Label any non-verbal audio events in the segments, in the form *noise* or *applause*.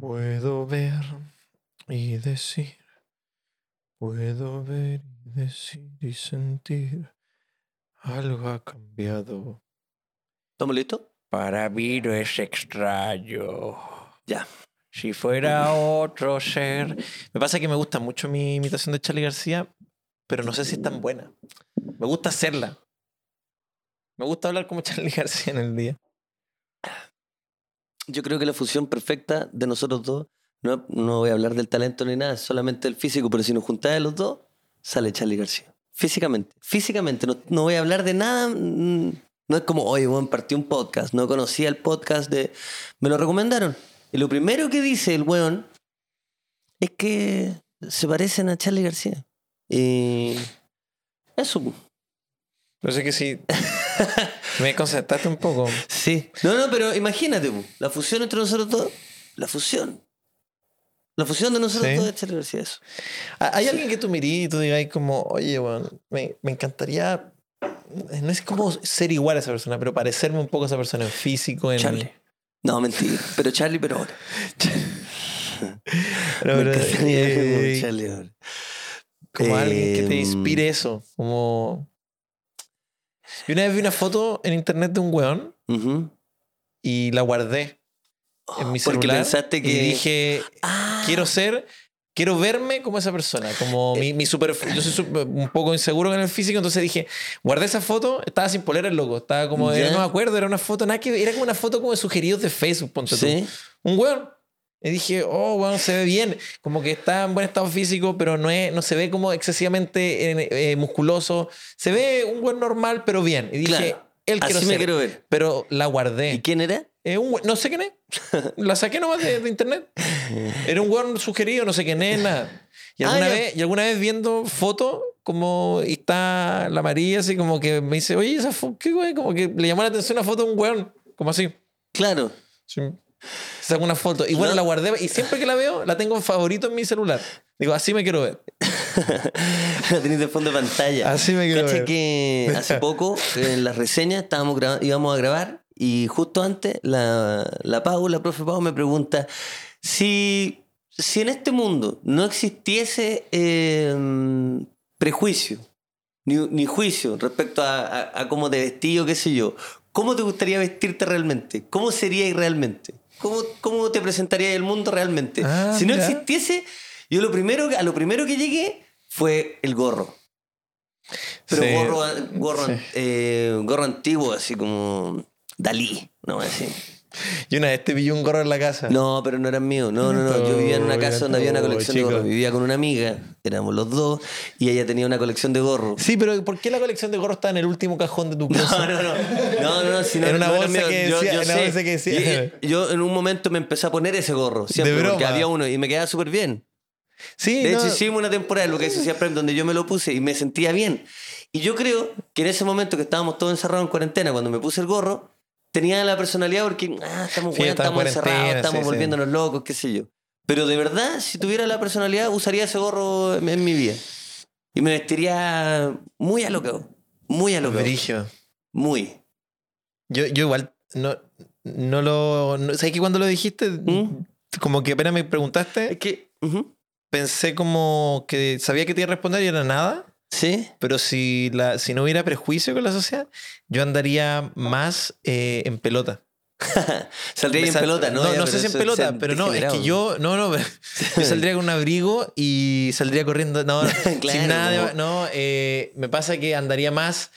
Puedo ver y decir, puedo ver y decir y sentir, algo ha cambiado. ¿Estamos listos? Para mí no es extraño. Ya. Si fuera otro ser. Me pasa que me gusta mucho mi imitación de Charlie García, pero no sé si es tan buena. Me gusta hacerla. Me gusta hablar como Charlie García en el día. Yo creo que la fusión perfecta de nosotros dos, no, no voy a hablar del talento ni nada, es solamente el físico, pero si nos juntás de los dos, sale Charlie García. Físicamente. Físicamente. No, no voy a hablar de nada. mm, No es como, oye, bueno, partí un podcast. No conocía el podcast de. Me lo recomendaron. Y lo primero que dice el weón es que se parecen a Charlie García. Y. Eso. No sé que si. *laughs* me concentraste un poco. Sí. No, no, pero imagínate, la fusión entre nosotros dos. La fusión. La fusión de nosotros Sí. dos es García. Eso. ¿Hay alguien que tú mirís y tú digas como, oye, bueno, me, me encantaría. No es como ser igual a esa persona, pero parecerme un poco a esa persona en físico, en. Charlie. No, mentira. Pero Charlie, pero ahora. *laughs* Pero, pero, eh, como Charlie ahora. como alguien que te Eh, inspire eso. Como. Yo una vez vi una foto en internet de un weón ujú. y la guardé en mi Porque celular. pensaste que. Y dije, Ah, quiero ser, quiero verme como esa persona, como Eh. mi, mi super, yo soy super- un poco inseguro en el físico, entonces dije, guardé esa foto, estaba sin polera el loco, estaba como, era- no me acuerdo, era una foto, nada que era como una foto como de sugeridos de Facebook, ponte tú. Sí. Un weón. Y dije, oh, weón, se ve bien, como que está en buen estado físico, pero no, es, no se ve como excesivamente eh, eh, musculoso, se ve un weón normal, pero bien. Y dije, Claro. él quiero Así me ser. quiero ver. Pero la guardé. ¿Y quién era? Es un no sé quién es. *laughs* La saqué nomás de, de internet. Era un weón sugerido, no sé quién es, nada. Y Ah, alguna, ya. vez, y alguna vez viendo fotos, como y está la María, así como que me dice, oye, esa foto, ¿qué güey? Como que le llamó la atención una foto de un weón, como así. Claro. Sí. Saco una foto. Y bueno, No. la guardé. Y siempre que la veo, la tengo en favorito en mi celular. Digo, así me quiero ver. *laughs* La tenéis de fondo de pantalla. Así me quiero ver. que hace *laughs* poco en las reseñas estábamos íbamos a grabar y justo antes la, la Pau, la profe Pau, me pregunta si, si en este mundo no existiese eh, prejuicio ni, ni juicio respecto a, a, a cómo te vestí o qué sé yo, ¿cómo te gustaría vestirte realmente? ¿Cómo serías realmente? ¿Cómo, ¿Cómo te presentaría el mundo realmente? Ah, si no existiese, yo lo primero, a lo primero que llegué fue el gorro. Pero Sí. gorro, gorro, Sí. eh, gorro antiguo, así como Dalí, ¿no? Así. *laughs* Y una vez te pilló un gorro en la casa. No, pero no eran míos. No, no, no. Yo vivía en una casa donde había una colección de gorros. Vivía con una amiga, éramos los dos, y ella tenía una colección de gorros. Sí, pero ¿por qué la colección de gorros está en el último cajón de tu closet? No, no, no. No, no, no. Si no *laughs* Era una no bolsa que Yo- decía- yo una sé. bolsa que decía- Y- y- Yo en un momento me empecé a poner ese gorro. Siempre, De porque había uno y me quedaba súper bien. Sí, De no. hecho, hicimos una temporada lo que es siempre donde yo me lo puse y me sentía bien. Y yo creo que en ese momento que estábamos todos encerrados en cuarentena, cuando me puse el gorro, tenía la personalidad porque ah, estamos, Sí, estamos encerrados, estamos sí, sí. volviéndonos locos, qué sé yo. Pero de verdad, si tuviera la personalidad, usaría ese gorro en, en mi vida. Y me vestiría muy alocado. Muy alocado. Brigio. Muy. Yo, yo igual no, no lo. No, ¿Sabes que cuando lo dijiste, ¿Mm? como que apenas me preguntaste, Es que. pensé como que sabía que te iba a responder y era nada. Sí. Pero si, la, si no hubiera prejuicio con la sociedad, yo andaría más eh, en pelota. *laughs* Saldría en Sal- pelota, ¿no? No, no sé si en pelota, pero no, es que yo, no, no, *laughs* yo saldría con un abrigo y saldría corriendo, no, *laughs* Claro, sin nada, de- no, eh, me pasa que andaría más,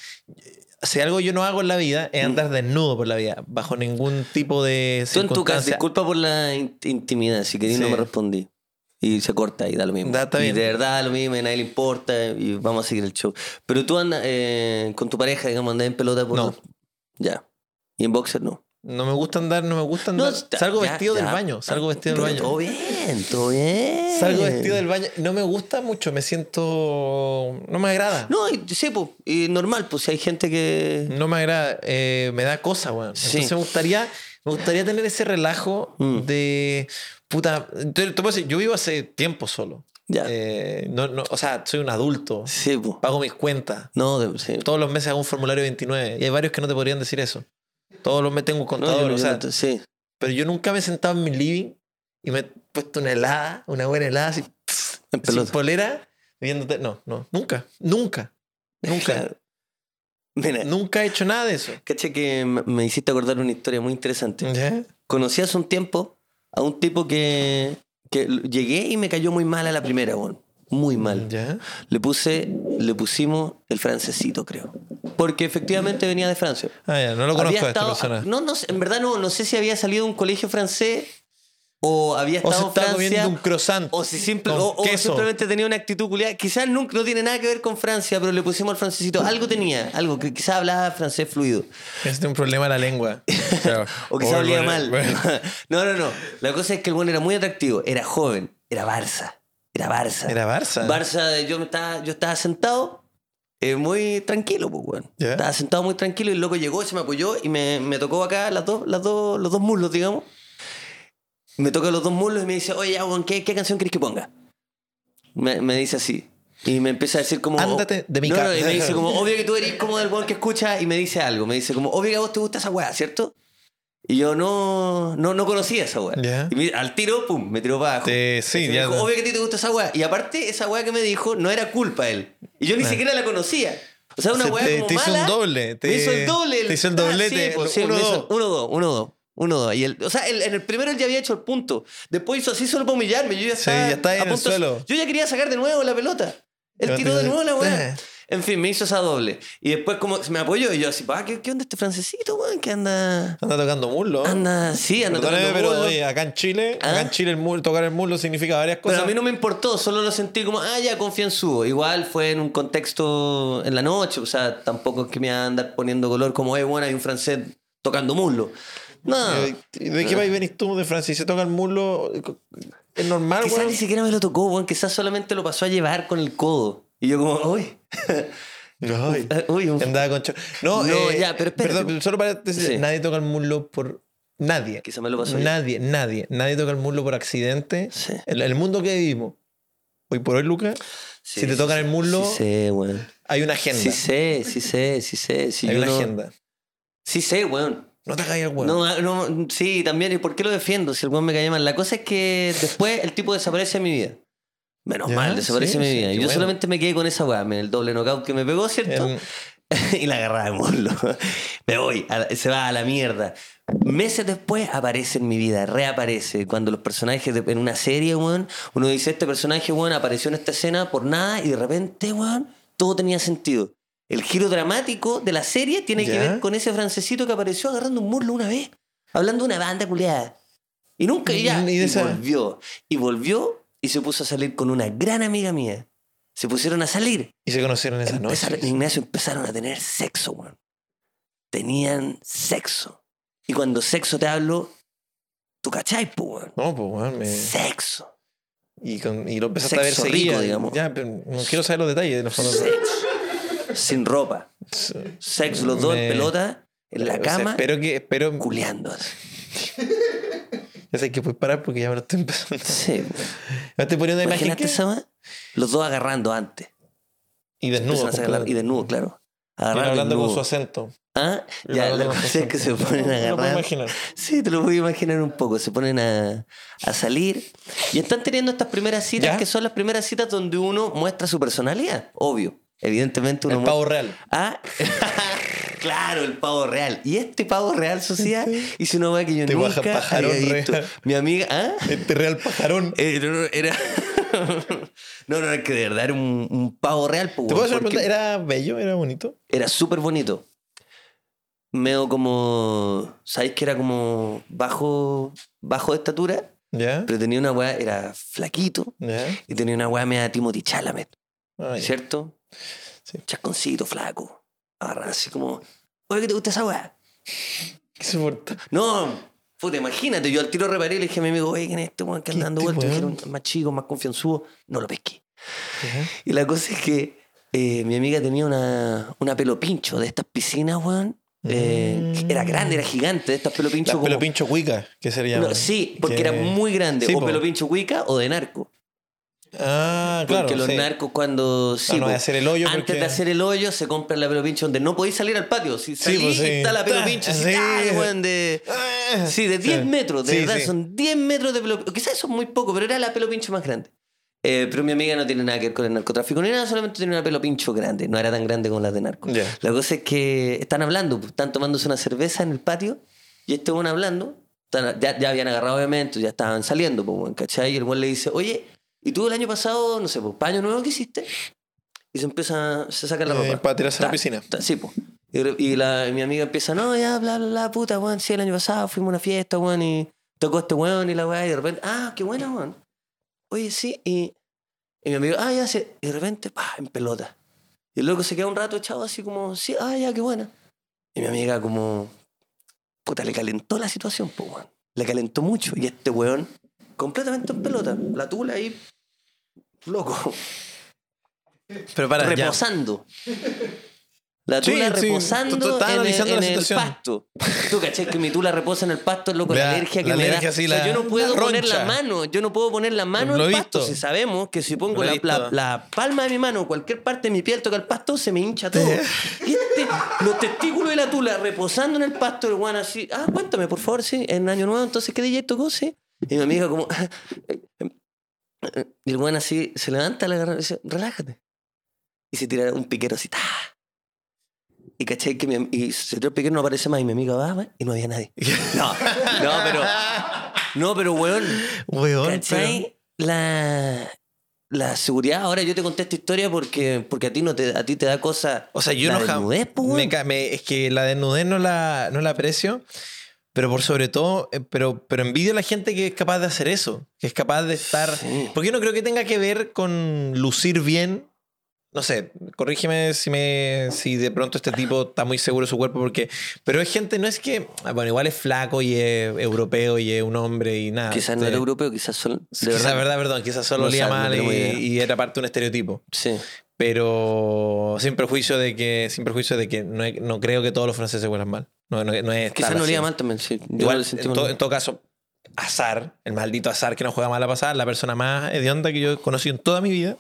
si algo yo no hago en la vida es andar desnudo por la vida, bajo ningún tipo de Tú en tu casa, disculpa por la in- intimidad, si querés no me respondí. Y se corta y da lo mismo. Da, está y de verdad da lo mismo, y nadie le importa y vamos a seguir el show. Pero tú andas eh, con tu pareja, digamos, andas en pelota por... No. Ya. Y en boxer no. No me gusta andar, no me gusta No, andar. está- salgo ya, vestido ya. del baño, salgo vestido del Pero baño. Todo bien, todo bien. Salgo vestido del baño. No me gusta mucho, me siento. No me agrada. No, y, sí, pues, y normal, pues si hay gente que... No me agrada. eh, me da cosa, weón. Sí. Entonces me gustaría, me gustaría tener ese relajo Mm. de. Puta. Te, te puedo decir, yo vivo hace tiempo solo. Ya. Eh, no, no, o sea, soy un adulto. Sí, pues. Pago mis cuentas. No, de- sí. Todos los meses hago un formulario 29. Y hay varios que no te podrían decir eso. Todos los meses tengo un No, contador. yo- o sea, sí. pero yo nunca me he sentado en mi living y me he puesto una helada, una buena helada, así, En sin polera, viéndote. No, no, nunca, nunca, nunca, *laughs* Mira, nunca he hecho nada de eso. caché que me hiciste acordar una historia muy interesante. ¿Ya? Conocí hace un tiempo a un tipo que, que llegué y me cayó muy mal a la primera, weón. Muy mal. ¿Ya? Le puse, le pusimos el francesito, creo. Porque efectivamente venía de Francia. Ah, ya, no lo conozco Había a esta estado- persona. No, no, sé, en verdad no, no sé si había salido de un colegio francés o había o estado se en está Francia. comiendo un croissant. O, si simple, o, o simplemente tenía una actitud culiada. Quizás nunca, no tiene nada que ver con Francia, pero le pusimos al francesito. Algo tenía, algo que quizás hablaba francés fluido. Es de un problema de la lengua. *laughs* Claro. O quizás olía bueno, mal. *laughs* bueno. no, no, no. La cosa es que el bueno era muy atractivo. Era joven. Era Barça. Era Barça. Era Barça. Barça, yo, me estaba, yo estaba sentado eh, muy tranquilo, pues, weón. Ya. Estaba sentado muy tranquilo y el loco llegó se me apoyó y me, me tocó acá las dos, las dos, los dos muslos, digamos. Me toca los dos muslos y me dice, oye, weón, ¿qué, qué canción querés que ponga? Me, me dice así. Y me empieza a decir como... Ándate de mi no, no, casa. y me dice como, *laughs* obvio que tú eres como del weón que escucha y me dice algo. Me dice como, obvio que a vos te gusta esa weá, ¿cierto? Y yo no, no, no conocía esa weá. Ya. Y me- al tiro, pum, me tiró para abajo. Te- sí, ya dijo, obvio que a ti te gusta esa weá. Y aparte, esa weá que me dijo no era culpa él. Y yo ni Ah. siquiera la conocía. O sea, una Se- weá te- como te hizo mala. un doble, te- me hizo el doble. te hizo el Ah, doblete, sí, pues, sí, uno, me hizo- dos. Uno, dos, uno, dos. Uno, dos. Y el, o sea, el- en el primero él ya había hecho el punto. Después hizo así solo para humillarme. Yo ya Sí, estaba. ya estaba en a el punto- suelo. Yo ya quería sacar de nuevo la pelota. Él tiró de nuevo la weá. Eh. En fin, me hizo esa doble. Y después como me apoyó y yo así, pa, ¿qué, qué onda este francesito, weón? Que anda... Anda tocando muslo. Anda, sí, anda Perdóname, tocando pero muslo. oye, acá en Chile, ¿Ah? acá en Chile el muslo, tocar el muslo significa varias cosas. Pero a mí no me importó, solo lo sentí como, ah, ya confianzudo. Igual fue en un contexto en la noche, o sea, tampoco es que me iba a andar poniendo color como, eh, bueno, hay un francés tocando muslo. No, ¿De qué país venís tú de Francia? Si se toca el muslo, es normal, quizás weón. ni siquiera me lo tocó, weón, quizás solamente lo pasó a llevar con el codo. Y yo como, uy, *laughs* *laughs* uy, un- andaba con cho- No, No, eh, ya, pero espérate. Perdón, solo para decir, Sí. nadie toca el muslo por. Nadie. quizás me lo pasó Nadie, nadie. Nadie toca el muslo por accidente. Sí. El, el mundo que vivimos, hoy por hoy, Lucas, Sí, si te tocan el muslo, sé, hay una agenda. Sí sé, sí sé, sí sé. Sí, hay una no- agenda. Sí sé, weón. No te hagas el huevo. No, no, sí, también. ¿Y por qué lo defiendo? Si el weón me cae mal. La cosa es que después el tipo desaparece de mi vida. Menos Ya, mal, desaparece sí, mi sí, vida. Y yo bueno. solamente me quedé con esa weá, el doble knockout que me pegó, ¿cierto? El- *laughs* y la agarraba de muslo. *laughs* Me voy, la- se va a la mierda. Meses después aparece en mi vida, reaparece. Cuando los personajes de- en una serie, weón, uno dice, este personaje, weón, apareció en esta escena por nada y de repente, weón, todo tenía sentido. El giro dramático de la serie tiene que ver con ese francesito que apareció agarrando un muslo una vez, hablando de una banda culeada. Y nunca, y ya, Y y, volvió. Y volvió y se puso a salir con una gran amiga mía. Se pusieron a salir. Y se conocieron esa noche. Ignacio empezaron a tener sexo, weón. Tenían sexo. Y cuando sexo te hablo, tú cachai, po, weón. No, pues, weón. me- Sexo. Y, con- y lo empezaste a ver seguido. rico, digamos. Ya, pero no quiero saber los detalles de los. Sexo. Sin ropa. Sexo, los dos en Me- pelota, en la O sea, cama, espero que. Espero. culeando. Ya sé que puedes parar porque ya me lo estoy empezando. Sí. Me estoy poniendo una imagen Imagínate que- esa weá? Los dos agarrando antes. y desnudo. Empiezan a y desnudo, claro. Y Agarrar hablando con desnudo. su acento. ¿Ah? Y Ya, hablando la con su cosa es que se acento. ponen a No lo puedo agarrar. imaginar. Sí, te lo voy a imaginar un poco. Se ponen a, a salir y están teniendo estas primeras citas ¿Ya? que son las primeras citas donde uno muestra su personalidad. Obvio. Evidentemente uno El pavo real. Ah, *laughs* claro, el pavo real. Y este pavo real, sociedad, hizo una weá que yo Este nunca pajarón había visto. real. Mi amiga, ¿ah? Este real pajarón. Eh, no, no, era. *laughs* no, no, es que de verdad era un, un pavo real. ¿Te puedo hacer una? ¿Era bello? ¿Era bonito? Era súper bonito. Medio como. ¿Sabéis que era como bajo, bajo de estatura? ¿Ya? Pero tenía una weá, era flaquito ¿Ya? y tenía una weá media Timothy Chalamet, Ah. ¿cierto? Sí. Chasconcito, flaco. Agarra así como, oye, ¿qué te gusta esa weá? ¿Qué soporta? No, puta, imagínate, yo al tiro reparé y le dije a mi amigo, oye, ¿quién es este weón que ¿Qué anda dando vueltas? Dijeron, más chico, más confianzudo. No lo pesqué. ¿Ya? Y la cosa es que eh, mi amiga tenía una, una pelo pincho de estas piscinas, weón. Eh, Mm. Era grande, era gigante, de estas pelo pincho Las como... pelo pincho cuica, que sería. No, sí, porque era muy grande. Sí, o po. pelo pincho cuica o de narco. Ah, claro. Porque los sí. narcos cuando... Sí, no po, hacer el hoyo Antes porque- de hacer el hoyo se compra la pelo pincho donde no podéis salir al patio. Si Sí, salís pues, sí. está la pelo Ta, pincho. así, sí. de... Ah, Sí, de 10 sí. metros, de verdad, son 10 metros de pelo Quizás eso es muy poco, pero era la pelo pincho más grande. Eh, pero mi amiga no tiene nada que ver con el narcotráfico ni nada, solamente tiene una pelo pincho grande. No era tan grande como las de narco. Ya. La cosa es que están hablando, pues, están tomándose una cerveza en el patio y este buen hablando. están- ya, ya habían agarrado obviamente, ya estaban saliendo, pues, ¿cachai? Y el buen le dice, oye, ¿y tú el año pasado, no sé, pues, paño nuevo que hiciste? Y se empieza, se saca la Eh, ropa. para tirarse a la piscina. ta, Sí, pues. Y, la, mi amiga empieza, no, ya, bla, bla, bla, puta, weón, sí, el año pasado fuimos a una fiesta, weón, y tocó este weón y la weá, y de repente, ah, qué buena, weón. Oye, sí, y, y mi amigo, ah, ya sé, y de repente, pa, en pelota. Y el loco se queda un rato echado así como, sí, ah, ya, qué buena. Y mi amiga como, puta, le calentó la situación, pues, weón. Le calentó mucho. Y este weón, completamente en pelota, la tula ahí, loco, Pero para, ya. reposando. La tula sí, reposando en, el- en pasto. Tú caché que mi tula reposa en el pasto, loco, la, La- alergia que la me alergia, da. sí, O sea, la- yo no puedo poner la mano, yo no puedo poner la mano en el pasto. visto. Si sabemos que si pongo la, palma de mi mano, cualquier parte de mi piel toca el pasto, se me hincha todo. Este, los testículos de la tula reposando en el pasto, el guan así. Ah, cuéntame, por favor, sí, en Año Nuevo, entonces, ¿qué DJ tocó? Sí. Y mi amiga como... *laughs* Y el guan así se levanta, le agarra y dice, relájate. Y se tira un piquero así, ¡ta! Y caché que mi, y se tiró el piquero, no aparece más. Y mi amiga va, y no había nadie. *laughs* No, no, pero. No, pero weón. Weón, ¿Cachai? La, la seguridad. Ahora yo te conté esta historia porque, porque a ti no te, a ti te da cosa. O sea, yo la no me me- es que la desnudez no la, no la aprecio, pero por sobre todo, eh, pero, pero envidio a la gente que es capaz de hacer eso, que es capaz de estar... Sí. Porque yo no creo que tenga que ver con lucir bien. No sé, corrígeme si, me, si de pronto este tipo está muy seguro de su cuerpo, porque... Pero es gente, no es que... ah, Bueno, igual es flaco y es europeo y es un hombre y nada. Quizás no era europeo, quizás solo. De Quizás, verdad. verdad, perdón, quizás solo No olía mal y, y era parte de un estereotipo. Sí. Pero sin perjuicio de que, sin perjuicio de que no, no creo que todos los franceses huelan mal. No, no, no es Quizás no olía mal también, sí. Igual, en, todo- en todo caso, Azar, el maldito Azar que no juega mal a pasar, la persona más hedionda que yo he conocido en toda mi vida,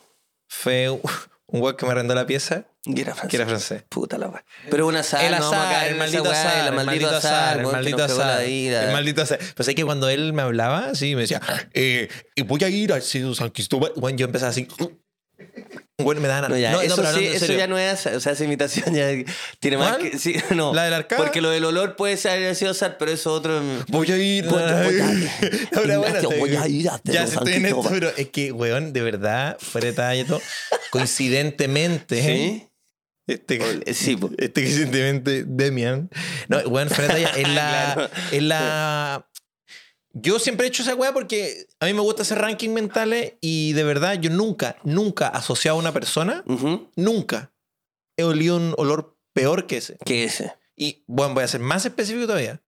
fue un weón que me arrendó la pieza, Y era que francés. era francés. Puta la weá. Pero un azar, el no azar, caer el en maldito azar, el maldito azar, el que maldito azar, el maldito azar. Pues es que cuando él me hablaba, sí, me decía, eh, voy a ir al San Cristóbal. Bueno, yo empezaba así, bueno, me daban No, ya, no, no, eso, pero sí, eso ya no es, o sea, esa imitación ya tiene más que, sí, no. ¿La del arcada? Porque lo del olor puede ser azar, pero eso otro... Voy a ir. Voy- a ir. Ahora, bueno, voy a ir a Ya estoy en esto, pero es que, weón, de verdad, fuera de talla y todo, coincidentemente, ¿Sí? este, Sí, po. este coincidentemente, Demian, no, weón, fuera de talla, es *laughs* la, es la... Yo siempre he hecho esa weá porque a mí me gusta hacer rankings mentales y de verdad yo nunca, nunca asociado a una persona, Ujú. nunca he olido un olor peor que ese. ¿Qué es ese? Y bueno, voy a ser más específico todavía.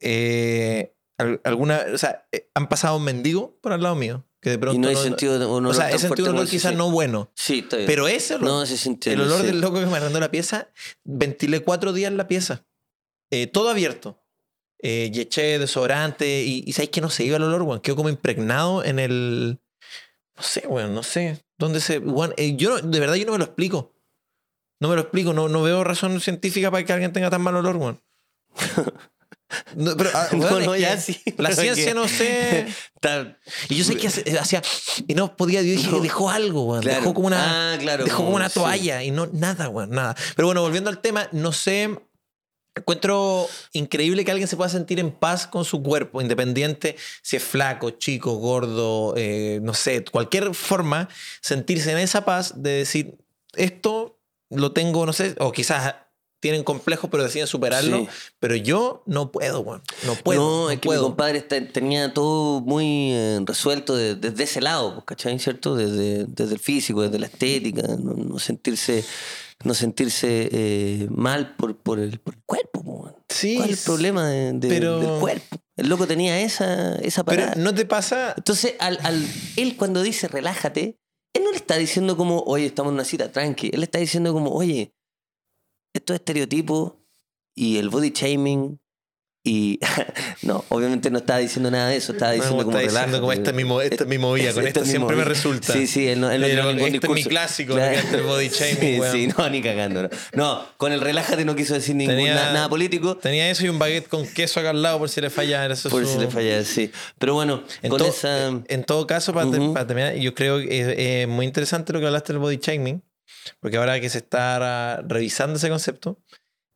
Eh, al- alguna, o sea, eh, han pasado un mendigo por al lado mío. Que de pronto. Y no hay no- sentido de un o olor sea, tan he sentido un olor ese, quizás sí. no bueno. Sí, está bien. Pero ese olor, No, se sintió. el olor del loco que me arrendó la pieza, ventilé cuatro días la pieza. Eh, todo abierto. Eh, y eché desodorante. Y, y sabéis que no se iba el olor, weón. Quedó como impregnado en el. No sé, weón, no sé. ¿Dónde se.? weón, eh, yo no- de verdad yo no me lo explico. No me lo explico. No, no veo razón científica para que alguien tenga tan mal olor, weón. *laughs* No, pero, ah, No, es no, que ya sí. La ciencia que- no sé. *laughs* Está- Y yo sé que hace- hacía. Y no podía. Yo dije, No. dejó algo, weón. Claro. Dejó como una. Ah, claro. Dejó como una sí. toalla y no nada, weón, nada. Pero bueno, volviendo al tema, no sé. Encuentro increíble que alguien se pueda sentir en paz con su cuerpo, independiente si es flaco, chico, gordo, eh, no sé, cualquier forma, sentirse en esa paz de decir, esto lo tengo, no sé, o quizás tienen complejos pero deciden superarlo, Sí. pero yo no puedo, no puedo. no, no es que mi puedo. compadre está- tenía todo muy eh, resuelto de- desde ese lado, pues, ¿cachai? ¿Cierto? Desde, desde el físico, desde la estética, no, no sentirse, no sentirse eh, mal por, por, el, por el cuerpo. Sí, ¿Cuál es el problema de- de- pero- del cuerpo? El loco tenía esa, esa Pero parada. no te pasa... Entonces, al, al- él cuando dice relájate, él no le está diciendo como, oye, estamos en una cita, tranqui. Él le está diciendo como, oye, estos estereotipos y el body shaming Y *laughs* no, obviamente no estaba diciendo nada de eso, estaba diciendo No, como está diciendo como esta es mi, esta es mi movida, con Este esto es mi siempre me movida. resulta. Sí, sí, él no, él no Pero este es mi discurso. clásico, Claro. me el body *laughs* shaming, Sí, sí, no, ni cagando. No. No, con el relájate no quiso decir ningún, Tenía- na- nada político. Tenía eso y un baguette con queso acá al lado por si le falla. Eso es Por su- si le falla, sí. Pero bueno, En, con todo, esa. en todo caso, para, ter- Ujú. para terminar, yo creo que es, es muy interesante lo que hablaste del body shaming, porque ahora que se está revisando ese concepto,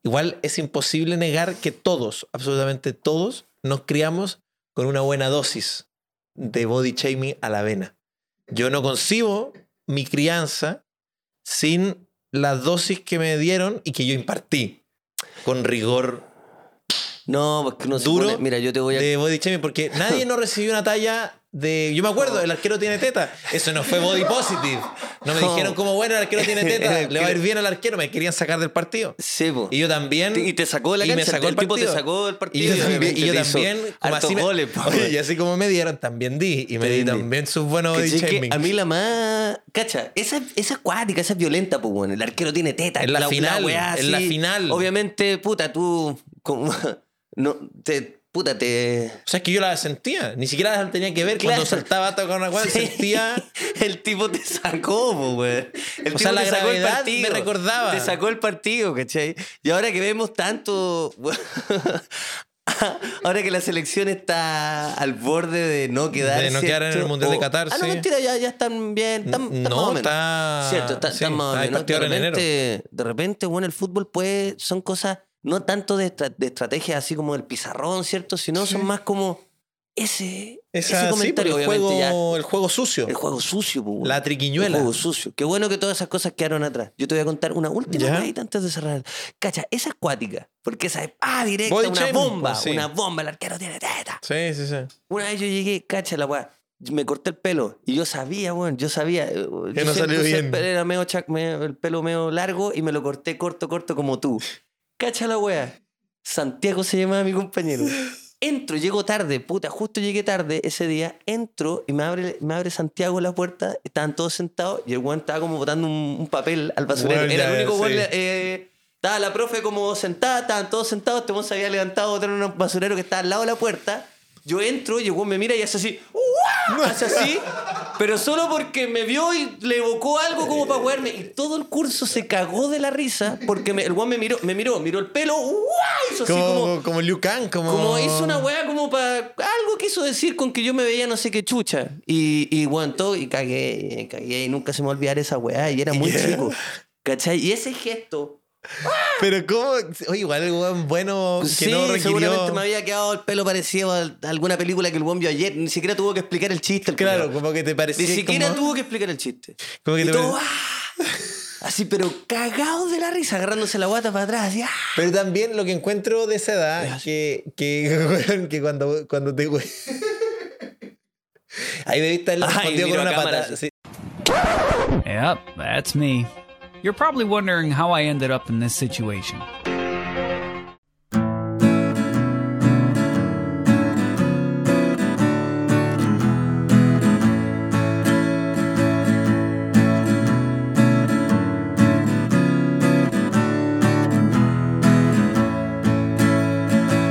igual es imposible negar que todos, absolutamente todos, nos criamos con una buena dosis de body shaming a la vena. Yo no concibo mi crianza sin las dosis que me dieron y que yo impartí con rigor No, porque no se duro pone- Mira, yo te voy a. de body shaming porque nadie *laughs* no recibió una talla de yo me acuerdo el arquero tiene teta eso no fue body positive no me No. dijeron como bueno el arquero tiene teta *laughs* le va a ir bien al arquero me querían sacar del partido Sí, po. y yo también Y te sacó de la y me cancha, sacó el el tipo te sacó del y partido. yo también, y yo también como así, me- goles, Oye, *laughs* y así como me dieron también di y me di también sus buenos body shaming a mí la más. Cacha, esa, esa es acuática, esa es violenta, pues bueno. El arquero tiene teta. En la final, weá en la final. Obviamente, puta, tú. como- *laughs* no, te. Puta, te. o sea es que yo la sentía ni siquiera la tenía que ver cuando Claro. saltaba hasta con una cual Sí. sentía *laughs* El tipo te sacó, güey. El O sea, tipo la te sacó el partido. me recordaba. Te sacó el partido, ¿cachai? Y ahora que vemos tanto. *laughs* Ahora que la selección está al borde de no quedar. De no quedar en el. Mundial de O- Ah, Qatar, Ah, no, sí. mentira, ya, ya están bien. Están, están más o no menos. está Cierto, está, sí, más o menos. De ahora en enero. repente, de repente, bueno, el fútbol puede. Son cosas no tanto de, estra- de estrategia así como del pizarrón, ¿cierto? Sino son más como ese, Esa, ese sí, comentario. porque el obviamente, ya. juego, el juego sucio El juego sucio, pues, La triquiñuela. El juego sucio. Qué bueno que todas esas cosas quedaron atrás. Yo te voy a contar una última cosita antes de cerrar. Cacha, esa es cuática. Porque esa es, ah, directa, Body una shaming, bomba. pues, sí. Una bomba, el arquero tiene teta. sí sí sí Una vez yo llegué, cacha la weá. Me corté el pelo y yo sabía, weón, yo sabía. eh, yo no salió usé el bien. pelo- Era medio chac- medio- el pelo medio largo y me lo corté corto, corto como tú. Cacha la weá. Santiago se llamaba mi compañero. *laughs* Entro, llego tarde, puta, justo llegué tarde ese día. Entro y me abre, me abre Santiago la puerta. Estaban todos sentados y el weón estaba como botando un, un papel al basurero. Era el único weón. sí. eh, estaba la profe como sentada, estaban todos sentados. Este weón se había levantado a botar un basurero que estaba al lado de la puerta. Yo entro y el weón me mira y hace así. ¡Uah! Hace así. Pero solo porque me vio y le evocó algo como para jugarme. Y todo el curso se cagó de la risa porque me- el weón me miró, me miró, miró el pelo. ¡Uah! Hizo así como, como. como, Liu Kang como Como hizo una weá como para... Algo quiso decir con que yo me veía no sé qué chucha. Y, y todo, y cagué, y cagué, y nunca se me va a olvidar esa weá, y era muy *laughs* Yeah. chico. ¿Cachai? Y ese gesto... *laughs* pero cómo oye igual el weón bueno que sí, no requirió seguramente me había quedado el pelo parecido a alguna película que el buen vio ayer. Ni siquiera tuvo que explicar el chiste. el claro como que te parecía Ni siquiera como, tuvo que explicar el chiste. como que Y te todo, pare- ¡ah! Así, pero cagados de la risa, agarrándose la guata para atrás. así, ¡ah! pero también lo que encuentro de esa edad es que, que, *laughs* weón, que cuando, cuando te *laughs* ahí debiste Ay, respondido con una cámara, pata sí. Yep, that's me. You're probably wondering how I ended up in this situation.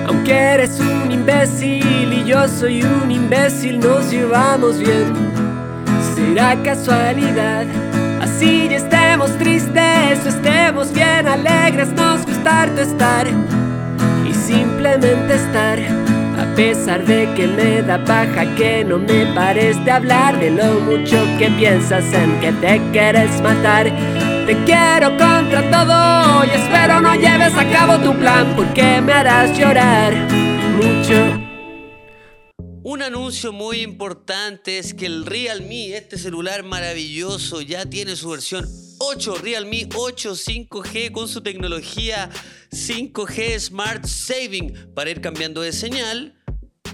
Aunque eres un imbécil y yo soy un imbécil, nos llevamos bien. Será casualidad. Así ya estemos tristes o estemos bien alegres, nos gusta harto estar y simplemente estar. A pesar de que me da paja que no me pares de hablar de lo mucho que piensas en que te quieres matar. Te quiero contra todo y espero no lleves a cabo tu plan porque me harás llorar mucho. Un anuncio muy importante es que el Realme, este celular maravilloso, ya tiene su versión 8, Realme 8 5G con su tecnología 5G Smart Saving para ir cambiando de señal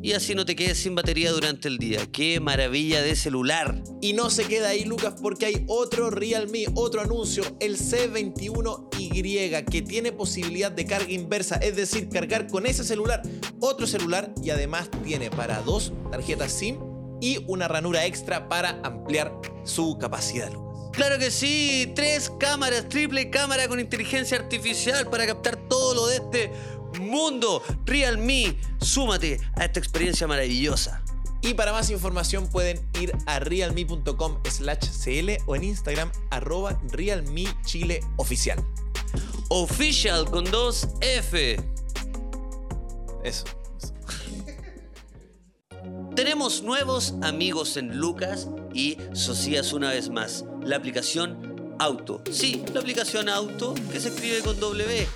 y así no te quedes sin batería durante el día. ¡Qué maravilla de celular! Y no se queda ahí, Lucas, porque hay otro Realme, otro anuncio, el C21Y, que tiene posibilidad de carga inversa, es decir, cargar con ese celular otro celular y además tiene para dos tarjetas SIM y una ranura extra para ampliar su capacidad, Lucas. Claro que sí, tres cámaras, triple cámara con inteligencia artificial para captar todo lo de este mundo. Realme, súmate a esta experiencia maravillosa. Y para más información pueden ir a realme.com slash cl o en Instagram arroba realmechileoficial. Official con dos F. Eso. Tenemos nuevos amigos en Lucas y Socias una vez más. La aplicación Auto. Sí, la aplicación Auto que se escribe con W.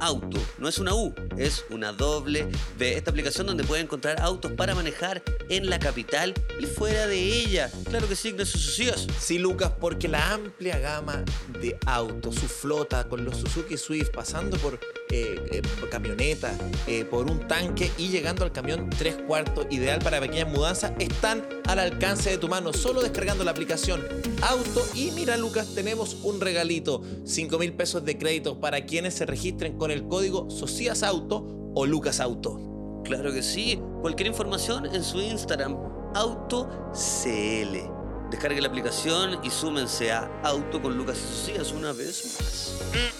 Auto, no es una U, es una doble B. Esta aplicación donde pueden encontrar autos para manejar en la capital y fuera de ella. Claro que sí, Ignacio Socias. Sí, Lucas, porque la amplia gama de autos, su flota con los Suzuki Swift, pasando por, eh, eh, por camionetas, eh, por un tanque y llegando al camión tres cuartos, ideal para pequeñas mudanzas, están al alcance de tu mano, solo descargando la aplicación Auto. Y mira, Lucas, tenemos un regalito: 5 mil pesos de crédito para quienes se registren con el código Socias Auto o Lucas Auto. Claro que sí. Cualquier información en su Instagram, AutoCL. Descargue la aplicación y súmense a Auto con Lucas y Socias una vez más.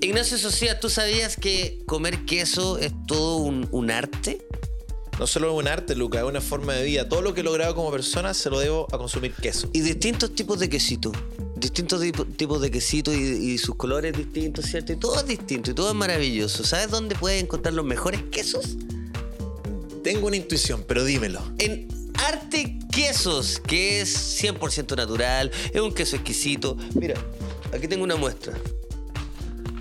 Ignacio Socias, ¿tú sabías que comer queso es todo un, un arte? No solo es un arte, Lucas, es una forma de vida. Todo lo que he logrado como persona se lo debo a consumir queso. Y distintos tipos de quesito. Distintos tipo- tipos de quesito y, y sus colores distintos, ¿cierto? Y todo es distinto y todo es maravilloso. ¿Sabes dónde puedes encontrar los mejores quesos? Tengo una intuición, pero dímelo. En Arte Quesos, que es 100% natural, es un queso exquisito. Mira, aquí tengo una muestra